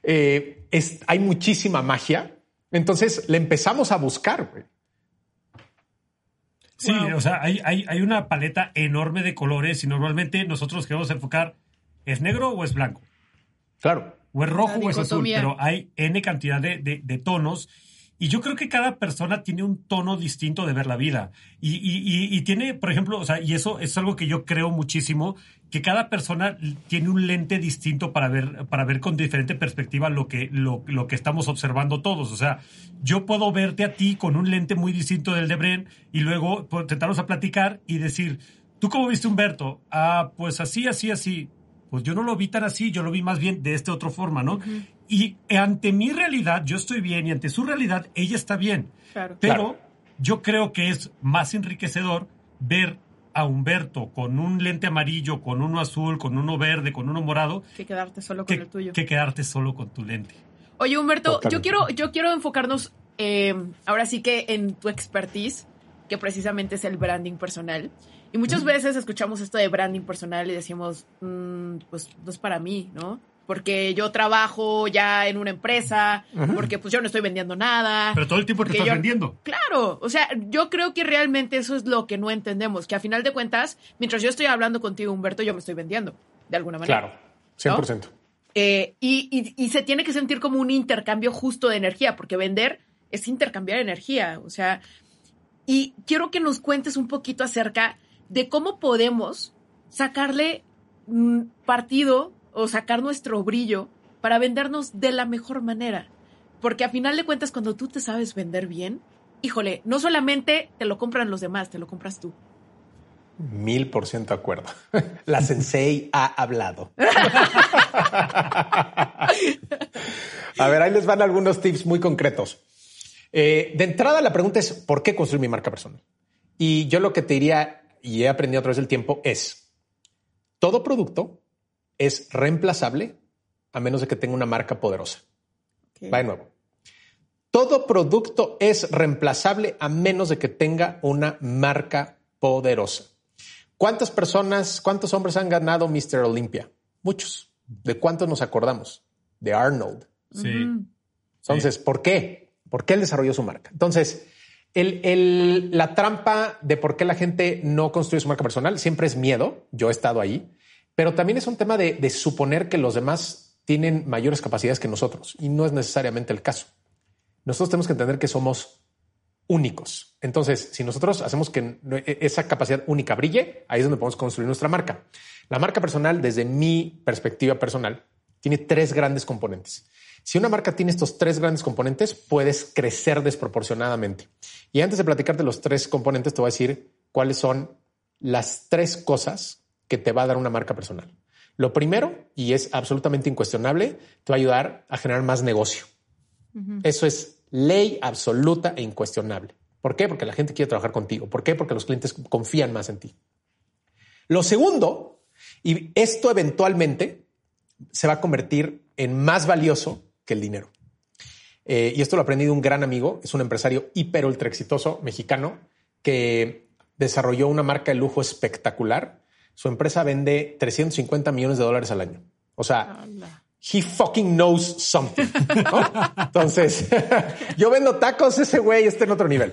eh, es, hay muchísima magia, entonces le empezamos a buscar. Sí, o sea, hay, hay, hay, una paleta enorme de colores y normalmente nosotros queremos enfocar, ¿es negro o es blanco? Claro. O es rojo o es azul, pero hay N cantidad de, de, de tonos y yo creo que cada persona tiene un tono distinto de ver la vida. Y, y, y, tiene, por ejemplo, o sea, y eso es algo que yo creo muchísimo, que cada persona tiene un lente distinto para ver, para ver con diferente perspectiva lo que, lo, lo que estamos observando todos. O sea, yo puedo verte a ti con un lente muy distinto del de Bren y luego intentarnos a platicar y decir, ¿tú cómo viste Humberto? Ah, pues así, así, así. Pues yo no lo vi tan así, yo lo vi más bien de esta otra forma, ¿no? Y ante mi realidad, yo estoy bien y ante su realidad, ella está bien. Pero yo creo que es más enriquecedor ver a Humberto con un lente amarillo, con uno azul, con uno verde, con uno morado. Que quedarte solo con el tuyo. Que quedarte solo con tu lente. Oye, Humberto, yo quiero, yo quiero enfocarnos eh, ahora sí que en tu expertise, que precisamente es el branding personal. Y muchas veces escuchamos esto de branding personal y decimos, mm, pues no es para mí, ¿no? Porque yo trabajo ya en una empresa, porque pues yo no estoy vendiendo nada. Pero todo el tiempo que estás vendiendo. Claro, o sea, yo creo que realmente eso es lo que no entendemos, que a final de cuentas, mientras yo estoy hablando contigo, Humberto, yo me estoy vendiendo, de alguna manera. Claro, 100%. Eh, y, y se tiene que sentir como un intercambio justo de energía, porque vender es intercambiar energía, o sea, y quiero que nos cuentes un poquito acerca de cómo podemos sacarle mm, partido o sacar nuestro brillo para vendernos de la mejor manera. Porque a final de cuentas, cuando tú te sabes vender bien, híjole, no solamente te lo compran los demás, te lo compras tú. Mil por ciento de acuerdo. La sensei ha hablado. A ver, ahí les van algunos tips muy concretos. Eh, de entrada, la pregunta es, ¿por qué construir mi marca personal? Y yo lo que te diría, y he aprendido a través del tiempo, es, todo producto es reemplazable a menos de que tenga una marca poderosa. Va de nuevo. Todo producto es reemplazable a menos de que tenga una marca poderosa. ¿Cuántas personas, cuántos hombres han ganado Mr. Olympia? Muchos. ¿De cuántos nos acordamos? De Arnold. Sí. Entonces, ¿por qué? ¿Por qué él desarrolló su marca? Entonces, la trampa de por qué la gente no construye su marca personal siempre es miedo. Yo he estado ahí. Pero también es un tema de, suponer que los demás tienen mayores capacidades que nosotros y no es necesariamente el caso. Nosotros tenemos que entender que somos únicos. Entonces, si nosotros hacemos que e, esa capacidad única brille, ahí es donde podemos construir nuestra marca. La marca personal, desde mi perspectiva personal, tiene tres grandes componentes. Si una marca tiene estos tres grandes componentes, puedes crecer desproporcionadamente. Y antes de platicarte los tres componentes, te voy a decir cuáles son las tres cosas que te va a dar una marca personal. Lo primero, y es absolutamente incuestionable, te va a ayudar a generar más negocio. Eso es ley absoluta e incuestionable. ¿Por qué? Porque la gente quiere trabajar contigo. ¿Por qué? Porque los clientes confían más en ti. Lo segundo, y esto eventualmente se va a convertir en más valioso que el dinero. Eh, y esto lo aprendí de un gran amigo, es un empresario hiper ultra exitoso mexicano que desarrolló una marca de lujo espectacular. Su empresa vende 350 millones de dólares al año. O sea, he fucking knows something. Entonces, yo vendo tacos, ese güey está en otro nivel.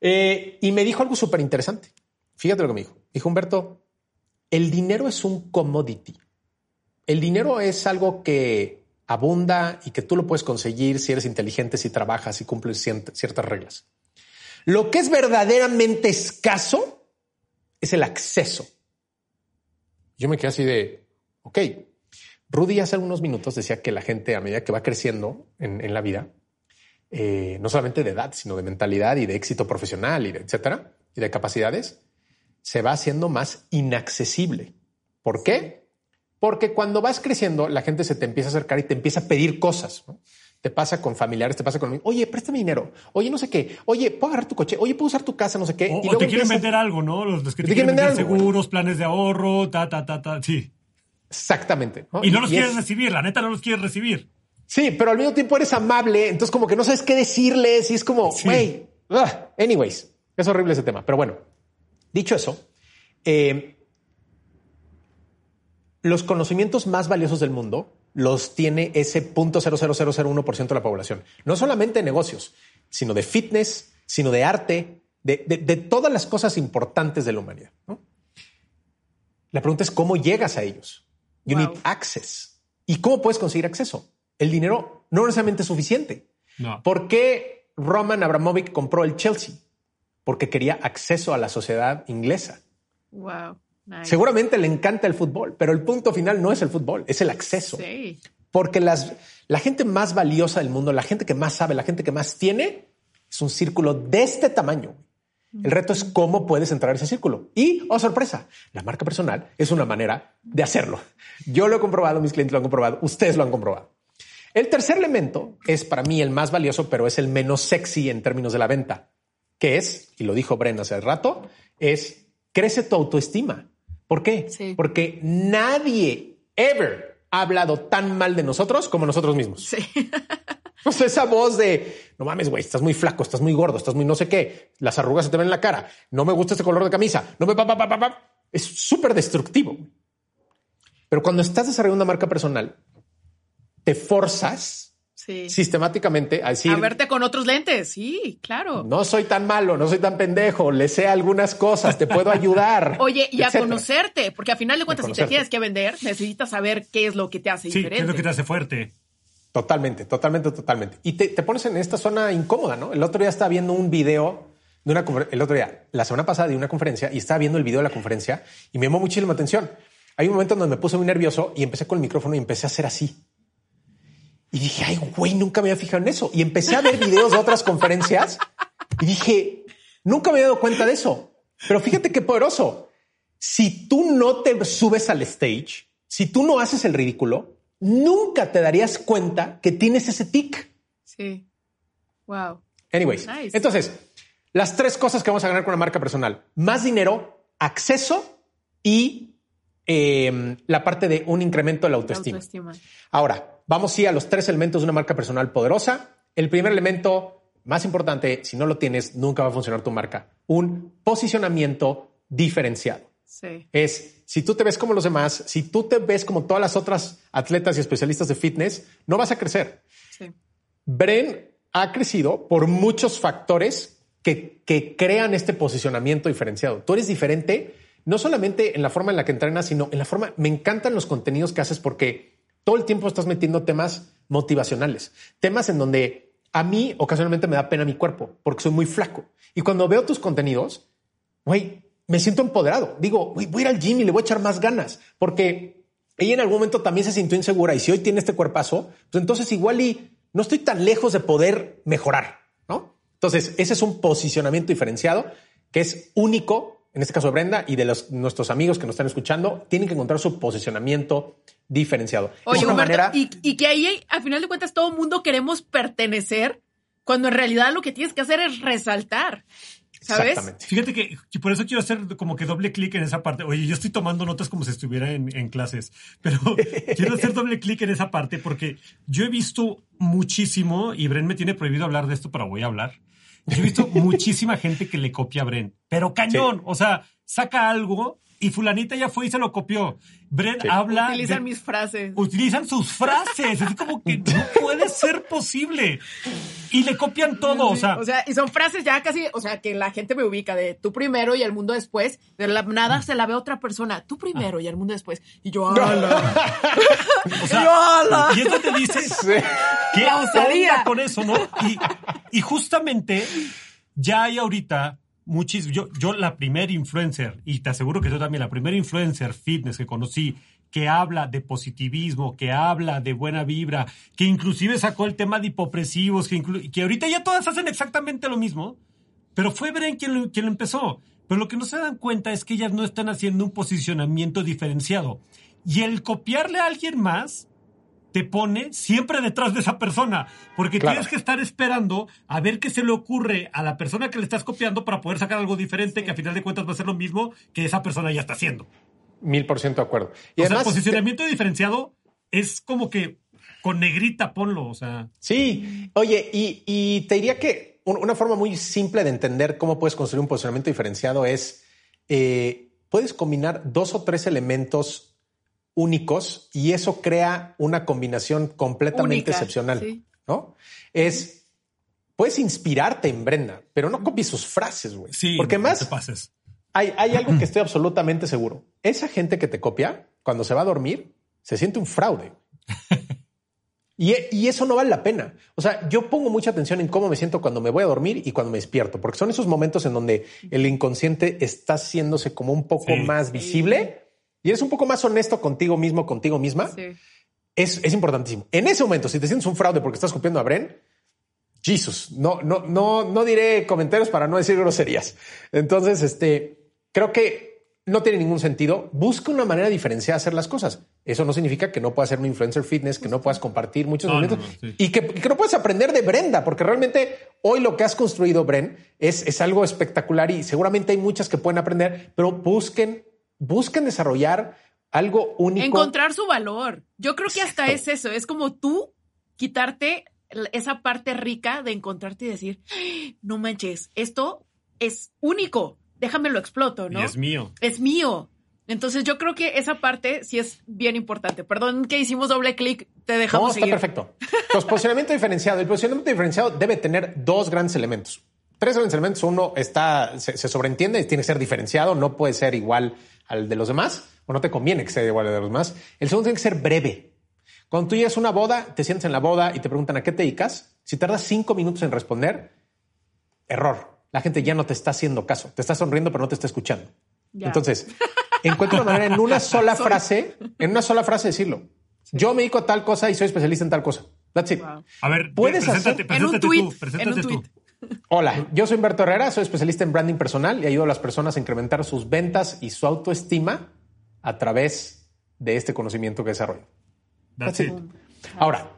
Eh, y me dijo algo súper interesante. Fíjate lo que me dijo. Dijo Humberto, el dinero es un commodity. El dinero es algo que abunda y que tú lo puedes conseguir si eres inteligente, si trabajas y cumples ciertas reglas. Lo que es verdaderamente escaso es el acceso. Yo me quedé así de, ok, Rudy hace algunos minutos decía que la gente a medida que va creciendo en, la vida, eh, no solamente de edad, sino de mentalidad y de éxito profesional y de etcétera, y de capacidades, se va haciendo más inaccesible. ¿Por qué? Porque cuando vas creciendo, la gente se te empieza a acercar y te empieza a pedir cosas. Te pasa con familiares, te pasa con, oye, préstame dinero, oye, no sé qué, oye, puedo agarrar tu coche, oye, puedo usar tu casa, no sé qué. O, y te quieren vender algo, ¿no? Los, que te, quieren vender, seguros, planes de ahorro, ta, ta, ta, ta, sí. Exactamente. Y no los quieres recibir, la neta no los quieres recibir. Sí, pero al mismo tiempo eres amable, entonces como que no sabes qué decirles y es como, güey, anyways, es horrible ese tema. Pero bueno, dicho eso, eh, los conocimientos más valiosos del mundo los tiene ese .00001% de la población. No solamente de negocios, sino de fitness, sino de arte, de, de todas las cosas importantes de la humanidad. ¿no? La pregunta es cómo llegas a ellos. You need access. ¿Y cómo puedes conseguir acceso? El dinero no necesariamente es suficiente. No. ¿Por qué Roman Abramovich compró el Chelsea? Porque quería acceso a la sociedad inglesa. Wow. Seguramente le encanta el fútbol, pero el punto final no es el fútbol, es el acceso. Sí. Porque las, la gente más valiosa del mundo, la gente que más sabe, la gente que más tiene, es un círculo de este tamaño. El reto es cómo puedes entrar a ese círculo. Y, oh sorpresa, la marca personal es una manera de hacerlo. Yo lo he comprobado, mis clientes lo han comprobado, ustedes lo han comprobado. El tercer elemento es para mí el más valioso, pero es el menos sexy en términos de la venta, que es, y lo dijo Bren hace rato, es crece tu autoestima. ¿Por qué? Porque nadie ever ha hablado tan mal de nosotros como nosotros mismos. Sí. Pues esa voz de no mames, güey, estás muy flaco, estás muy gordo, estás muy no sé qué, las arrugas se te ven en la cara, no me gusta este color de camisa, no me pa, pa, pa, pa, es súper destructivo. Pero cuando estás desarrollando una marca personal, te forzas sistemáticamente a decir a verte con otros lentes. Sí, claro. No soy tan malo, no soy tan pendejo, le sé algunas cosas, te puedo ayudar. Oye, y a conocerte, porque al final de cuentas, si te tienes que vender, necesitas saber qué es lo que te hace diferente. ¿Qué es lo que te hace fuerte? Totalmente, totalmente, totalmente. Y te, pones en esta zona incómoda, ¿no? El otro día estaba viendo un video de una el otro día, la semana pasada de una conferencia y estaba viendo el video de la conferencia y me llamó muchísima atención. Hay un momento donde me puse muy nervioso y empecé con el micrófono y empecé a hacer así. Y dije, ay, güey, nunca me había fijado en eso. Y empecé a ver videos de otras conferencias y dije, nunca me había dado cuenta de eso. Pero fíjate qué poderoso. Si tú no te subes al stage, si tú no haces el ridículo, nunca te darías cuenta que tienes ese tic. Sí. Wow. Anyways, entonces, las tres cosas que vamos a ganar con una marca personal: más dinero, acceso y em, la parte de un incremento de la autoestima. autoestima. Ahora, vamos sí a los tres elementos de una marca personal poderosa. El primer elemento más importante, si no lo tienes, nunca va a funcionar tu marca. Un posicionamiento diferenciado. Sí. Es si tú te ves como los demás, si tú te ves como todas las otras atletas y especialistas de fitness, no vas a crecer. Sí. Bren ha crecido por muchos factores que, que crean este posicionamiento diferenciado. Tú eres diferente no solamente en la forma en la que entrenas, sino en la forma. Me encantan los contenidos que haces porque todo el tiempo estás metiendo temas motivacionales, temas en donde a mí ocasionalmente me da pena mi cuerpo porque soy muy flaco. Y cuando veo tus contenidos, güey, me siento empoderado. Digo, voy a ir al gym y le voy a echar más ganas porque ella en algún momento también se sintió insegura y si hoy tiene este cuerpazo, pues entonces igual y no estoy tan lejos de poder mejorar, ¿no? Entonces, ese es un posicionamiento diferenciado que es único, en este caso de Brenda y de los, nuestros amigos que nos están escuchando, tienen que encontrar su posicionamiento diferenciado. Oye, manera... y, y, que ahí, al final de cuentas, todo el mundo queremos pertenecer, cuando en realidad lo que tienes que hacer es resaltar. ¿Sabes? Exactamente. Fíjate que que por eso quiero hacer como que doble clic en esa parte. Oye, yo estoy tomando notas como si estuviera en, en clases, pero quiero hacer doble clic en esa parte porque yo he visto muchísimo, y Bren me tiene prohibido hablar de esto, pero voy a hablar. Yo he visto muchísima gente que le copia a Bren, pero cañón. O sea, saca algo y fulanita ya fue y se lo copió. Bren Sí. habla... Utilizan de- mis frases. utilizan sus frases. Es como que no puede ser posible. Y le copian todo. O sea, O sea, y son frases ya casi, o sea, que la gente me ubica de tú primero y el mundo después. De la nada se la ve otra persona, tú primero y el mundo después. Y yo, ¡ala! o sea, yo, ¡ala! y es donde dices, Sí. ¿qué La con eso, no? Y, y justamente ya hay ahorita muchis, yo, yo la primera influencer, y te aseguro que yo también, la primera influencer fitness que conocí, que habla de positivismo, que habla de buena vibra, que inclusive sacó el tema de hipopresivos, que, que ahorita ya todas hacen exactamente lo mismo, pero fue Bren quien lo, quien lo empezó. Pero lo que no se dan cuenta es que ellas no están haciendo un posicionamiento diferenciado. Y el copiarle a alguien más te pone siempre detrás de esa persona, porque Claro. tienes que estar esperando a ver qué se le ocurre a la persona que le estás copiando para poder sacar algo diferente que a final de cuentas va a ser lo mismo que esa persona ya está haciendo. Mil por ciento de acuerdo. Y o además, sea, posicionamiento diferenciado es como que con negrita ponlo, o sea, Sí, oye, y, y te diría que un- una forma muy simple de entender cómo puedes construir un posicionamiento diferenciado es, eh, puedes combinar dos o tres elementos únicos y eso crea una combinación completamente Única, excepcional, sí. ¿no? Es, puedes inspirarte en Brenda, pero no copies sus frases, güey. sí, Porque no más te pases. hay, hay algo que estoy absolutamente seguro. Esa gente que te copia, cuando se va a dormir, se siente un fraude. Y, y eso no vale la pena. O sea, yo pongo mucha atención en cómo me siento cuando me voy a dormir y cuando me despierto, porque son esos momentos en donde el inconsciente está haciéndose como un poco Sí. más visible y eres un poco más honesto contigo mismo, contigo misma. Sí. Es, es importantísimo. En ese momento, si te sientes un fraude porque estás copiando a Bren, Jesus, no, no, no, no diré comentarios para no decir groserías. Entonces, este, creo que no tiene ningún sentido. Busca una manera diferenciada de hacer las cosas. Eso no significa que no puedas ser un influencer fitness, que no puedas compartir muchos No, momentos no, sí. y, que, y que no puedes aprender de Brenda, porque realmente hoy lo que has construido, Bren, es, es algo espectacular y seguramente hay muchas que pueden aprender, pero busquen, busquen desarrollar algo único. Encontrar su valor. Yo creo que hasta Exacto. es eso. Es como tú quitarte esa parte rica de encontrarte y decir, "Ay, no manches, esto es único. Déjame lo exploto, ¿no? Y es mío. es mío. Entonces yo creo que esa parte sí es bien importante. Perdón que hicimos doble clic, te No, dejamos está seguir. perfecto. Entonces, posicionamiento diferenciado. El posicionamiento diferenciado debe tener dos grandes elementos. Tres grandes elementos. Uno está, se, se sobreentiende, tiene que ser diferenciado, no puede ser igual al de los demás, o no te conviene que sea igual al de los demás. El segundo tiene que ser breve. Cuando tú llegas a una boda, te sientes en la boda y te preguntan a qué te dedicas. Si tardas cinco minutos en responder, error. La gente ya no te está haciendo caso. Te está sonriendo, pero no te está escuchando. Ya. Entonces, encuentra una manera en una sola frase, en una sola frase decirlo. Yo me dedico a tal cosa y soy especialista en tal cosa. That's it. Wow. A ver, Puedes preséntate, hacer- En un preséntate tweet, tú, preséntate en un tú. Hola, yo soy Humberto Herrera, soy especialista en branding personal y ayudo a las personas a incrementar sus ventas y su autoestima a través de este conocimiento que desarrollo. That's it. Ahora,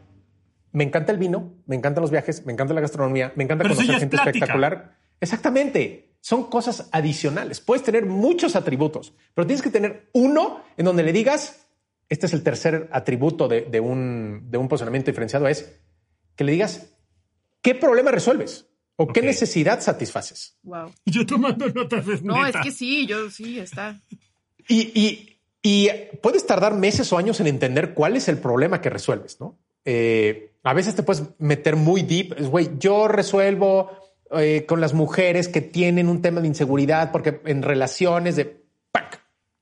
me encanta el vino, me encantan los viajes, me encanta la gastronomía, me encanta Pero conocer gente plática. espectacular. Exactamente. Son cosas adicionales. Puedes tener muchos atributos, pero tienes que tener uno en donde le digas, este es el tercer atributo de, de un, de un posicionamiento diferenciado, es que le digas qué problema resuelves o qué necesidad satisfaces. Wow. Yo tomando notas es No, neta. es que sí, yo sí, está. Y, y- y puedes tardar meses o años en entender cuál es el problema que resuelves, ¿no? Eh, a veces te puedes meter muy deep. Es, Güey, yo resuelvo eh, con las mujeres que tienen un tema de inseguridad porque en relaciones de... ¡pac!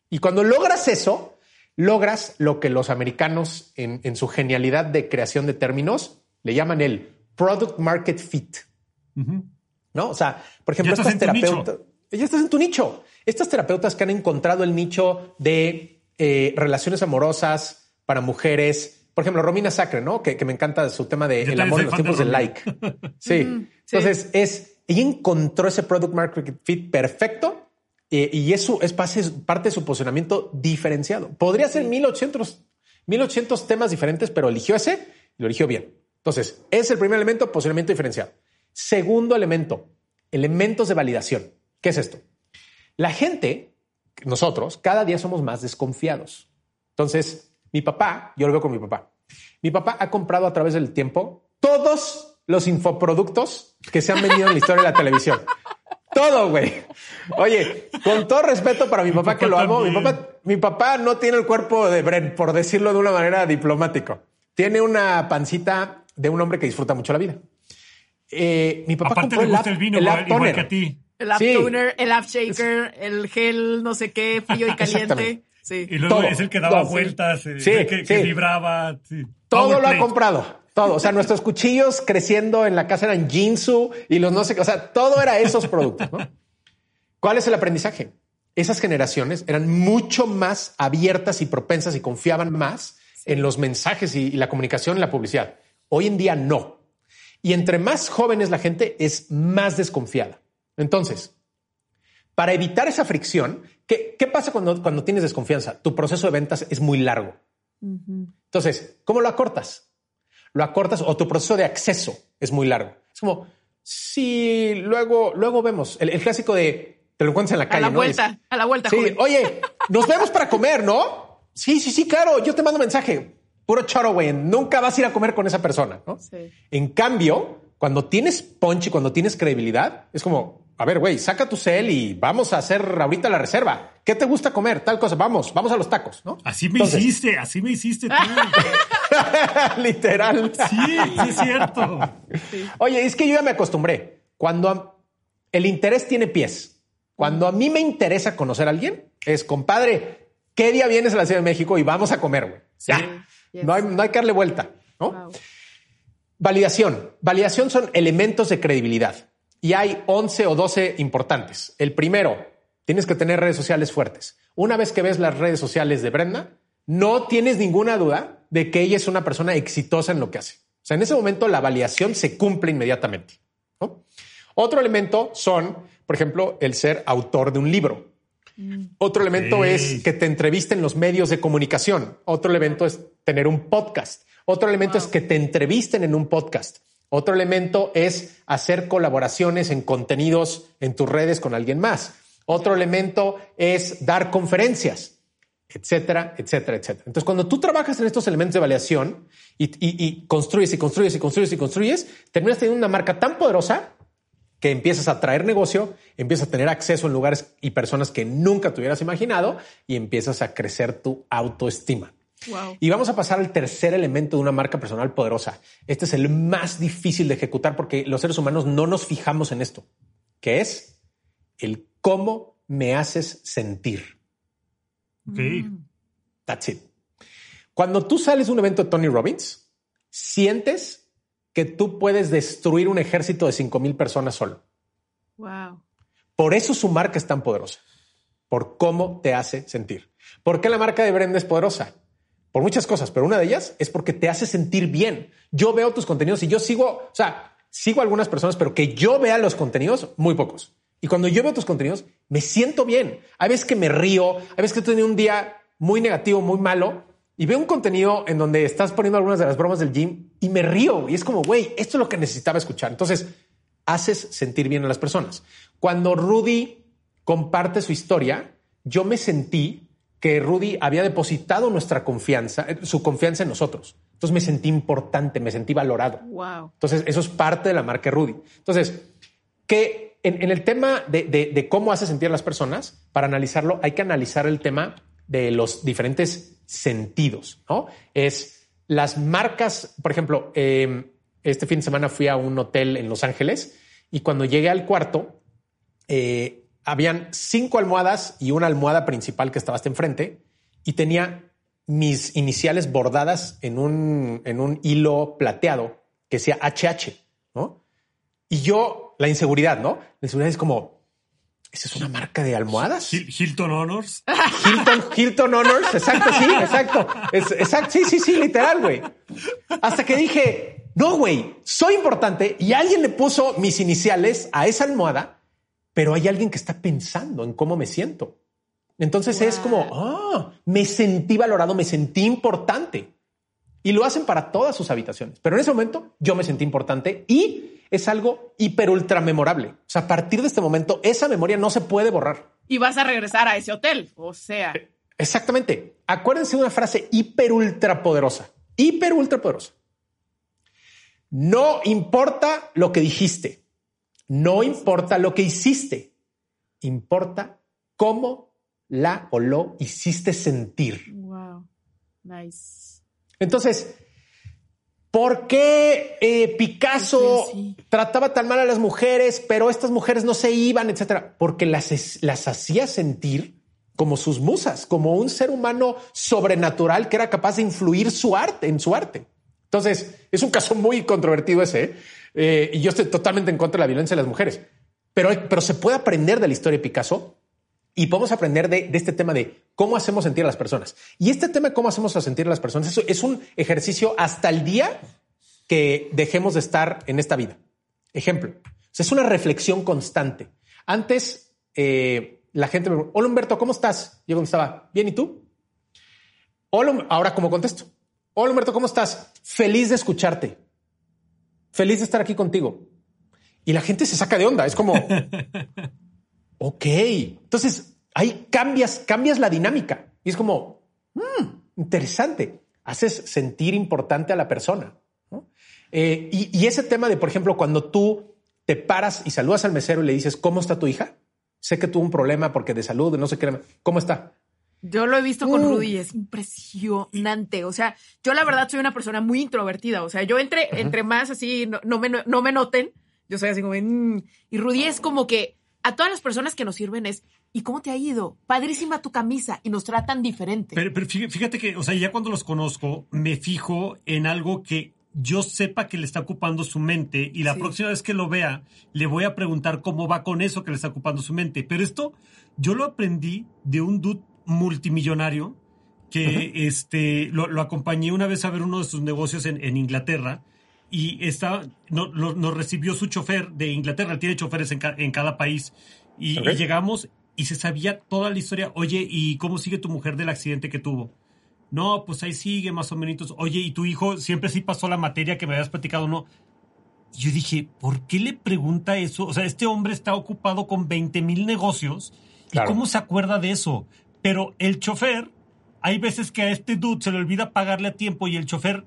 Y cuando logras eso, logras lo que los americanos en, en su genialidad de creación de términos le llaman el product market fit. ¿No? O sea, por ejemplo, estas terapeutas, ya estás en tu nicho. Estas terapeutas que han encontrado el nicho de eh, relaciones amorosas para mujeres. Por ejemplo, Romina Sacre, ¿no? Que, que me encanta su tema de Yo el amor en los tiempos de Romina. like. Sí. Entonces es, ella encontró ese product market fit perfecto eh, y eso es parte, parte de su posicionamiento diferenciado. Podría ser 1800, 1800 temas diferentes, pero eligió ese y lo eligió bien. Entonces, es el primer elemento, posicionamiento diferenciado. Segundo elemento, elementos de validación. ¿Qué es esto? La gente, nosotros, cada día somos más desconfiados. Entonces, mi papá, yo lo veo con mi papá. Mi papá ha comprado a través del tiempo todos los infoproductos que se han vendido en la historia de la televisión. Todo, güey. Oye, con todo respeto para mi, papá, que lo amo, mi papá, mi papá no tiene el cuerpo de Bren, por decirlo de una manera diplomática. Tiene una pancita de un hombre que disfruta mucho la vida. Eh, mi papá Aparte le el gusta el vino, el igual, toner. que a ti. El app Sí. tuner, el app shaker, el gel, no sé qué, frío y caliente. Sí. Y luego Todo. es el que daba No, vueltas, eh, Sí, que, vibraba. sí. Todo Power lo ha comprado. Todo. O sea, nuestros cuchillos creciendo en la casa eran Jinsu y los no sé qué. O sea, todo era esos productos. ¿no? ¿Cuál es el aprendizaje? Esas generaciones eran mucho más abiertas y propensas y confiaban más en los mensajes y, y la comunicación y la publicidad. Hoy en día no. Y entre más joven es la gente, es más desconfiada. Entonces, para evitar esa fricción, ¿qué, qué pasa cuando, cuando tienes desconfianza? Tu proceso de ventas es muy largo. Entonces, ¿cómo lo acortas? Lo acortas o tu proceso de acceso es muy largo. Es como, sí, luego, luego vemos. El, el clásico de te lo encuentras en la A calle. la ¿no? vuelta, Es- a la vuelta, Sí, joven. oye, nos vemos para comer, ¿no? Sí, sí, sí, claro. Yo te mando mensaje. Puro choro, güey. Nunca vas a ir a comer con esa persona, ¿no? Sí. En cambio, cuando tienes punch y cuando tienes credibilidad, es como, a ver, güey, saca tu cel y vamos a hacer ahorita la reserva. ¿Qué te gusta comer? Tal cosa. Vamos, vamos a los tacos, ¿no? Así me Entonces, hiciste, así me hiciste tú. Literal. Sí, sí es cierto. Oye, es que yo ya me acostumbré. Cuando a- el interés tiene pies, cuando a mí me interesa conocer a alguien, es compadre, ¿qué día vienes a la Ciudad de México y vamos a comer, güey? Ya. Yes. No, hay, no hay que darle vuelta, ¿no? Wow. Validación. Validación son elementos de credibilidad y hay 11 o 12 importantes. El primero, tienes que tener redes sociales fuertes. Una vez que ves las redes sociales de Brenda, no tienes ninguna duda de que ella es una persona exitosa en lo que hace. O sea, en ese momento la validación se cumple inmediatamente. ¿no? Otro elemento son, por ejemplo, el ser autor de un libro. Otro elemento es que te entrevisten en los medios de comunicación. Otro elemento es tener un podcast. Otro elemento es que te entrevisten en un podcast. Otro elemento es hacer colaboraciones en contenidos en tus redes con alguien más. Otro elemento es dar conferencias, etcétera, etcétera, etcétera. Entonces, cuando tú trabajas en estos elementos de validación y, y- y construyes y construyes y construyes y construyes, terminas teniendo una marca tan poderosa que empiezas a traer negocio, empiezas a tener acceso en lugares y personas que nunca te hubieras imaginado y empiezas a crecer tu autoestima. Wow. Y vamos a pasar al tercer elemento de una marca personal poderosa. Este es el más difícil de ejecutar porque los seres humanos no nos fijamos en esto, que es el cómo me haces sentir. Ok. That's it. Cuando tú sales de un evento de Tony Robbins, sientes que tú puedes destruir un ejército de 5 mil personas solo. Wow. Por eso su marca es tan poderosa, por cómo te hace sentir. ¿Por qué la marca de Brenda es poderosa? Por muchas cosas, pero una de ellas es porque te hace sentir bien. Yo veo tus contenidos y yo sigo, o sea, sigo a algunas personas, pero que yo vea los contenidos, muy pocos. Y cuando yo veo tus contenidos, me siento bien. Hay veces que me río, hay veces que he tenido un día muy negativo, muy malo, y veo un contenido en donde estás poniendo algunas de las bromas del gym y me río. Y es como, güey, esto es lo que necesitaba escuchar. Entonces, haces sentir bien a las personas. Cuando Rudy comparte su historia, yo me sentí que Rudy había depositado nuestra confianza, eh, su confianza en nosotros. Entonces me sentí importante, me sentí valorado. Wow. Entonces, eso es parte de la marca Rudy. Entonces, que en, en el tema de, de- de cómo hace sentir a las personas, para analizarlo, hay que analizar el tema de los diferentes sentidos, ¿no? Es las marcas, por ejemplo, eh, este fin de semana fui a un hotel en Los Ángeles y cuando llegué al cuarto, eh, habían cinco almohadas y una almohada principal que estaba hasta enfrente y tenía mis iniciales bordadas en un, en un hilo plateado que decía HH, ¿no? Y yo, la inseguridad, ¿no? La inseguridad es como, ¿esa es una marca de almohadas? Hil- Hilton Honors. Hilton, Hilton Honors, exacto, sí, exacto. Es- exacto, sí, sí, sí, literal, güey. Hasta que dije, no, güey, soy importante y alguien le puso mis iniciales a esa almohada, pero hay alguien que está pensando en cómo me siento. Entonces es como, ah, me sentí valorado, me sentí importante. Y lo hacen para todas sus habitaciones. Pero en ese momento yo me sentí importante y es algo hiper ultra memorable. O sea, a partir de este momento, esa memoria no se puede borrar. Y vas a regresar a ese hotel. O sea. Exactamente. Acuérdense de una frase hiper ultra poderosa. Hiper ultra poderosa. No importa lo que dijiste. No importa lo que hiciste. Importa cómo la o lo hiciste sentir. Wow. Nice. Entonces, ¿por qué eh, Picasso trataba tan mal a las mujeres, pero estas mujeres no se iban, etcétera? Porque las, las hacía sentir como sus musas, como un ser humano sobrenatural que era capaz de influir su arte en su arte. Entonces, es un caso muy controvertido ese, eh, y yo estoy totalmente en contra de la violencia de las mujeres, pero, pero se puede aprender de la historia de Picasso y podemos aprender de, este tema de cómo hacemos sentir a las personas. Y este tema de cómo hacemos sentir a las personas eso es un ejercicio hasta el día que dejemos de estar en esta vida. Ejemplo, es una reflexión constante. Antes, eh, la gente me pregunta, hola Humberto, ¿cómo estás? Yo contestaba, bien, ¿y tú? Hola, ahora, ¿cómo contesto? Hola Humberto, ¿cómo estás? Feliz de escucharte. Feliz de estar aquí contigo. Y la gente se saca de onda. Es como, ok. Entonces ahí cambias, cambias la dinámica y es como, mm, interesante. Haces sentir importante a la persona. Eh, y, y, ese tema de, por ejemplo, cuando tú te paras y saludas al mesero y le dices, ¿cómo está tu hija? Sé que tuvo un problema porque de salud, no sé qué. ¿Cómo está? Yo lo he visto con uh. Rudy, es impresionante. O sea, yo la verdad soy una persona muy introvertida. O sea, yo entre, entre más así, no, me, no me noten, yo soy así como, mm". y Rudy es como que a todas las personas que nos sirven es, ¿y cómo te ha ido? Padrísima tu camisa y nos tratan diferente. Pero, pero fíjate que, o sea, ya cuando los conozco, me fijo en algo que yo sepa que le está ocupando su mente y la próxima vez que lo vea, le voy a preguntar cómo va con eso que le está ocupando su mente. Pero esto yo lo aprendí de un dude multimillonario que este, lo, acompañé una vez a ver uno de sus negocios en, Inglaterra y estaba, no, nos recibió su chofer de Inglaterra, tiene choferes en, cada país y, llegamos y se sabía toda la historia, oye, ¿y cómo sigue tu mujer del accidente que tuvo? No, pues ahí sigue más o menos. Oye, ¿y tu hijo siempre sí pasó la materia que me habías platicado no? Yo dije, ¿por qué le pregunta eso? O sea, este hombre está ocupado con 20 mil negocios. ¿Y cómo se acuerda de eso? Pero el chofer, hay veces que a este dude se le olvida pagarle a tiempo y el chofer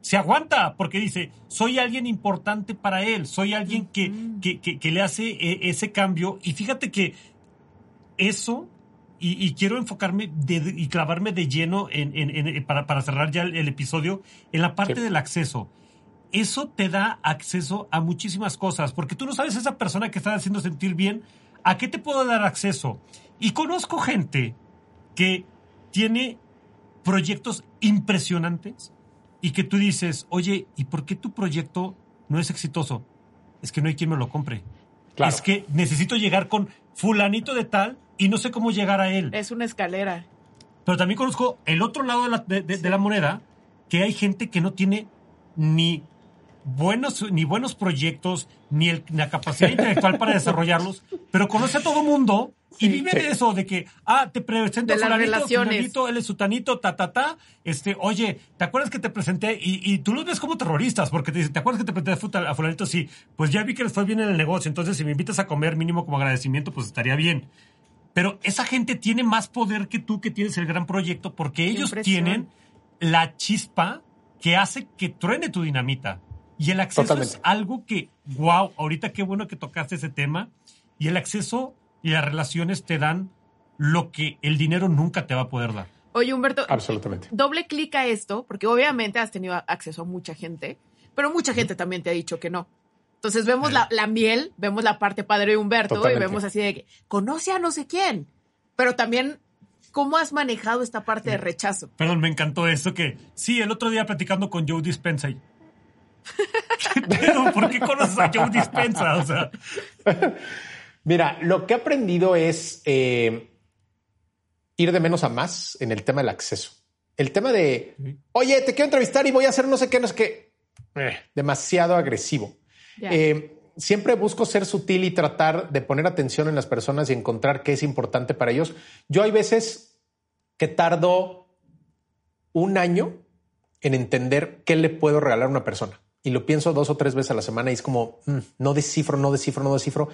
se aguanta porque dice, soy alguien importante para él, soy alguien que, que, le hace eh, ese cambio. Y fíjate que eso, y, quiero enfocarme y clavarme de lleno en, para, para, cerrar ya el, episodio, en la parte del acceso. Eso te da acceso a muchísimas cosas, porque tú no sabes esa persona que está haciendo sentir bien, ¿a qué te puedo dar acceso? Y conozco gente que tiene proyectos impresionantes y que tú dices, oye, ¿y por qué tu proyecto no es exitoso? Es que no hay quien me lo compre. Es que necesito llegar con fulanito de tal y no sé cómo llegar a él. Es una escalera. Pero también conozco el otro lado de la, moneda, que hay gente que no tiene ni buenos, ni buenos proyectos, ni la capacidad intelectual para desarrollarlos, pero conoce a todo mundo y vive de eso, de que, ah, te presento a fulanito, él es sutanito, ta, ta, ta. Este, oye, ¿te acuerdas que te presenté? Y, tú los ves como terroristas, porque te dicen, ¿te acuerdas que te presenté a fulanito? Sí, pues ya vi que les fue bien en el negocio, entonces si me invitas a comer mínimo como agradecimiento, pues estaría bien. Pero esa gente tiene más poder que tú que tienes el gran proyecto, porque ellos tienen la chispa que hace que truene tu dinamita. Y el acceso es algo que, wow, ahorita qué bueno que tocaste ese tema. Y el acceso y las relaciones te dan lo que el dinero nunca te va a poder dar. Oye, Humberto, absolutamente. Doble clic a esto, porque obviamente has tenido acceso a mucha gente, pero mucha gente también te ha dicho que no. Entonces vemos la, miel, vemos la parte padre de Humberto y vemos así de que conoce a no sé quién, pero también cómo has manejado esta parte de rechazo. Perdón, me encantó eso que sí, el otro día platicando con Joe Dispensa. ¿Por qué conoces a Joe Dispensa? O sea. Mira, lo que he aprendido es eh, ir de menos a más en el tema del acceso. El tema de, oye, te quiero entrevistar y voy a hacer no sé qué, no sé qué. Eh, demasiado agresivo. Eh, siempre busco ser sutil y tratar de poner atención en las personas y encontrar qué es importante para ellos. Yo hay veces que tardo un año en entender qué le puedo regalar a una persona. Y lo pienso dos o tres veces a la semana y es como, mm, no descifro, no descifro, no descifro,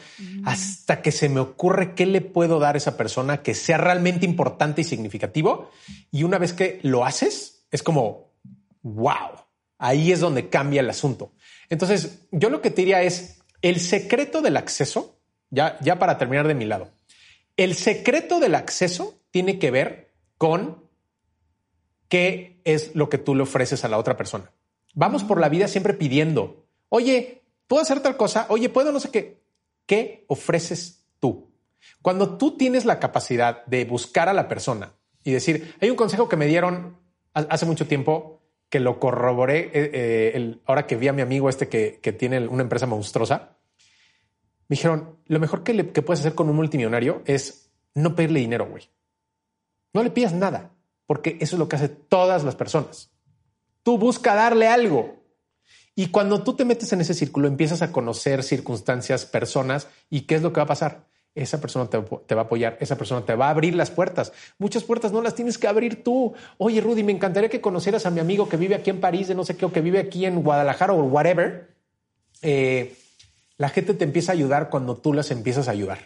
hasta que se me ocurre qué le puedo dar a esa persona que sea realmente importante y significativo. Y una vez que lo haces, es como, wow, ahí es donde cambia el asunto. Entonces, yo lo que te diría es, el secreto del acceso, ya, ya para terminar de mi lado, el secreto del acceso tiene que ver con qué es lo que tú le ofreces a la otra persona. Vamos por la vida siempre pidiendo, oye, ¿puedo hacer tal cosa? Oye, ¿puedo no sé qué? ¿Qué ofreces tú? Cuando tú tienes la capacidad de buscar a la persona y decir, hay un consejo que me dieron hace mucho tiempo que lo corroboré eh, eh, ahora que vi a mi amigo este que, tiene una empresa monstruosa. Me dijeron, lo mejor que, que puedes hacer con un multimillonario es no pedirle dinero, güey. No le pidas nada porque eso es lo que hace todas las personas. Tú busca darle algo. Y cuando tú te metes en ese círculo, empiezas a conocer circunstancias, personas, y qué es lo que va a pasar. Esa persona te, va a apoyar, esa persona te va a abrir las puertas. Muchas puertas no las tienes que abrir tú. Oye, Rudy, me encantaría que conocieras a mi amigo que vive aquí en París, de no sé qué, o que vive aquí en Guadalajara o whatever. Eh, la gente te empieza a ayudar cuando tú las empiezas a ayudar.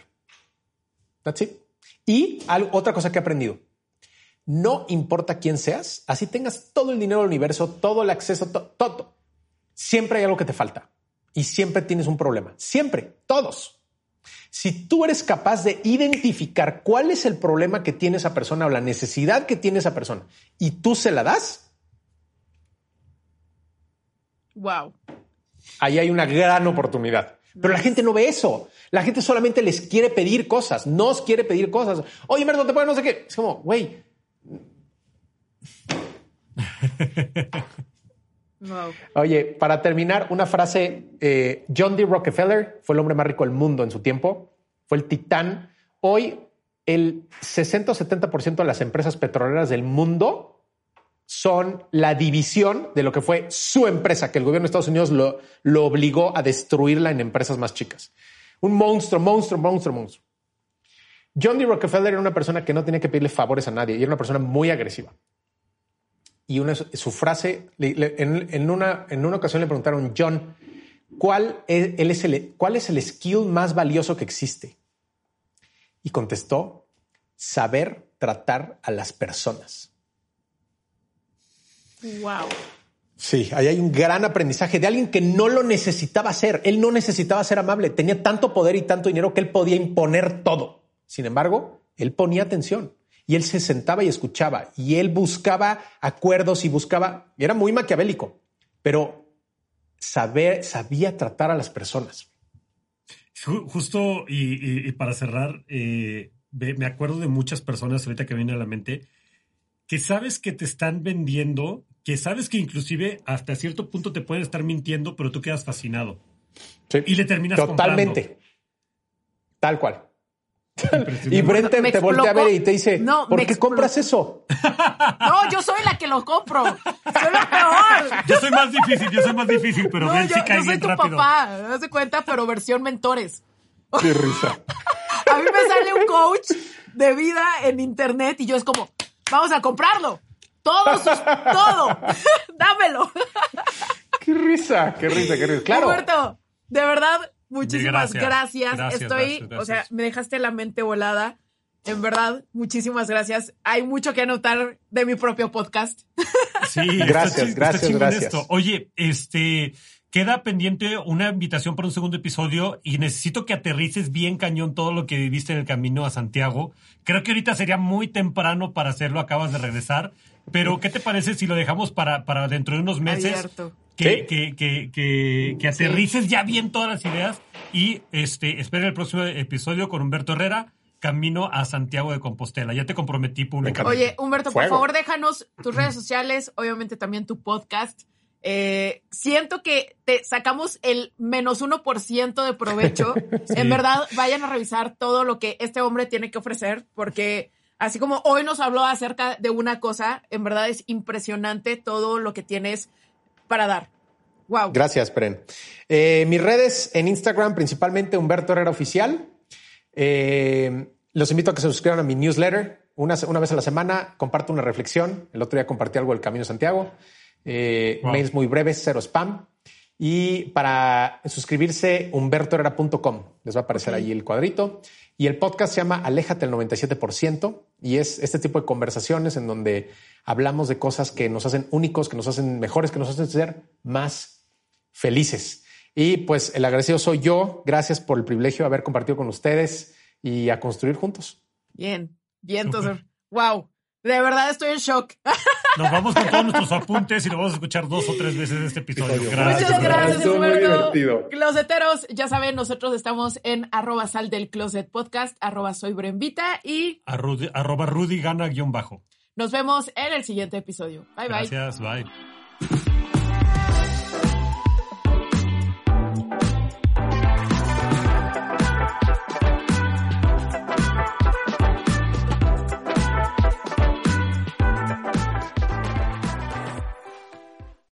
That's it. Y otra cosa que he aprendido no importa quién seas, así tengas todo el dinero del universo, todo el acceso, todo. Siempre hay algo que te falta y siempre tienes un problema. Siempre, todos. Si tú eres capaz de identificar cuál es el problema que tiene esa persona o la necesidad que tiene esa persona y tú se la das, wow. Ahí hay una gran oportunidad. Pero la gente no ve eso. La gente solamente les quiere pedir cosas, no os quiere pedir cosas. Oye, Merdo, te puedo no sé qué. Es como, güey, Oye, para terminar, una frase, eh, John D. Rockefeller fue el hombre más rico del mundo en su tiempo, fue el titán. Hoy el 60 o 70% de las empresas petroleras del mundo son la división de lo que fue su empresa, que el gobierno de Estados Unidos lo, lo obligó a destruirla en empresas más chicas. Un monstruo, monstruo, monstruo, monstruo. John D. Rockefeller era una persona que no tenía que pedirle favores a nadie y era una persona muy agresiva. Y una, su frase, en, una, en una ocasión le preguntaron, John, ¿cuál es, él es el, ¿cuál es el skill más valioso que existe? Y contestó, saber tratar a las personas. Wow. Sí, ahí hay un gran aprendizaje de alguien que no lo necesitaba hacer. Él no necesitaba ser amable. Tenía tanto poder y tanto dinero que él podía imponer todo. Sin embargo, él ponía atención y él se sentaba y escuchaba y él buscaba acuerdos y buscaba, era muy maquiavélico, pero saber, sabía tratar a las personas. Justo y, para cerrar, eh, me acuerdo de muchas personas ahorita que vienen a la mente que sabes que te están vendiendo, que sabes que inclusive hasta cierto punto te pueden estar mintiendo, pero tú quedas fascinado. Y le terminas Totalmente. Tal cual. Y Brent te, voltea a ver y te dice, no, ¿por qué compras eso? No, yo soy la que lo compro. Soy la peor. Yo soy más difícil, yo soy más difícil, pero no, sí cae yo soy tu papá, haz de cuenta, pero versión mentores. Qué risa. A mí me sale un coach de vida en internet y yo es como, vamos a comprarlo. Todo, todo. Dámelo. Qué risa, qué risa, qué risa. Claro. Roberto, de verdad, Muchísimas gracias. Estoy, o sea, me dejaste la mente volada. En verdad, muchísimas gracias. Hay mucho que anotar de mi propio podcast. Sí, gracias, gracias, gracias. Oye, este, queda pendiente una invitación para un segundo episodio y necesito que aterrices bien cañón todo lo que viviste en el camino a Santiago. Creo que ahorita sería muy temprano para hacerlo, acabas de regresar, pero ¿qué te parece si lo dejamos para, para dentro de unos meses? Que, que, que, que, aterrices ya bien todas las ideas y este, espera el próximo episodio con Humberto Herrera. Camino a Santiago de Compostela. Ya te comprometí públicamente. Oye, Humberto, por favor, déjanos tus redes sociales, obviamente también tu podcast. Eh, siento que te sacamos el menos uno por ciento de provecho. En verdad, vayan a revisar todo lo que este hombre tiene que ofrecer, porque así como hoy nos habló acerca de una cosa, en verdad es impresionante todo lo que tienes para dar. Wow. Gracias, Pren. Eh, mis redes en Instagram, principalmente Humberto Herrera Oficial. Eh, los invito a que se suscriban a mi newsletter. Una, una, vez a la semana comparto una reflexión. El otro día compartí algo del Camino Santiago. eh, mails muy breves, cero spam. Y para suscribirse, humbertoherrera.com. Les va a aparecer ahí el cuadrito. Y el podcast se llama Aléjate el 97% y es este tipo de conversaciones en donde hablamos de cosas que nos hacen únicos, que nos hacen mejores, que nos hacen ser más felices. Y pues el agradecido soy yo. Gracias por el privilegio de haber compartido con ustedes y a construir juntos. Bien, bien, entonces, wow. De verdad estoy en shock. Nos vamos con todos nuestros apuntes y lo vamos a escuchar dos o tres veces este episodio. Gracias. Muchas gracias, Humberto. Closeteros, ya saben, nosotros estamos en arroba sal del closet podcast, arroba soy Brembita y arroba Rudy gana guion bajo. Nos vemos en el siguiente episodio. Bye, bye. Gracias, bye.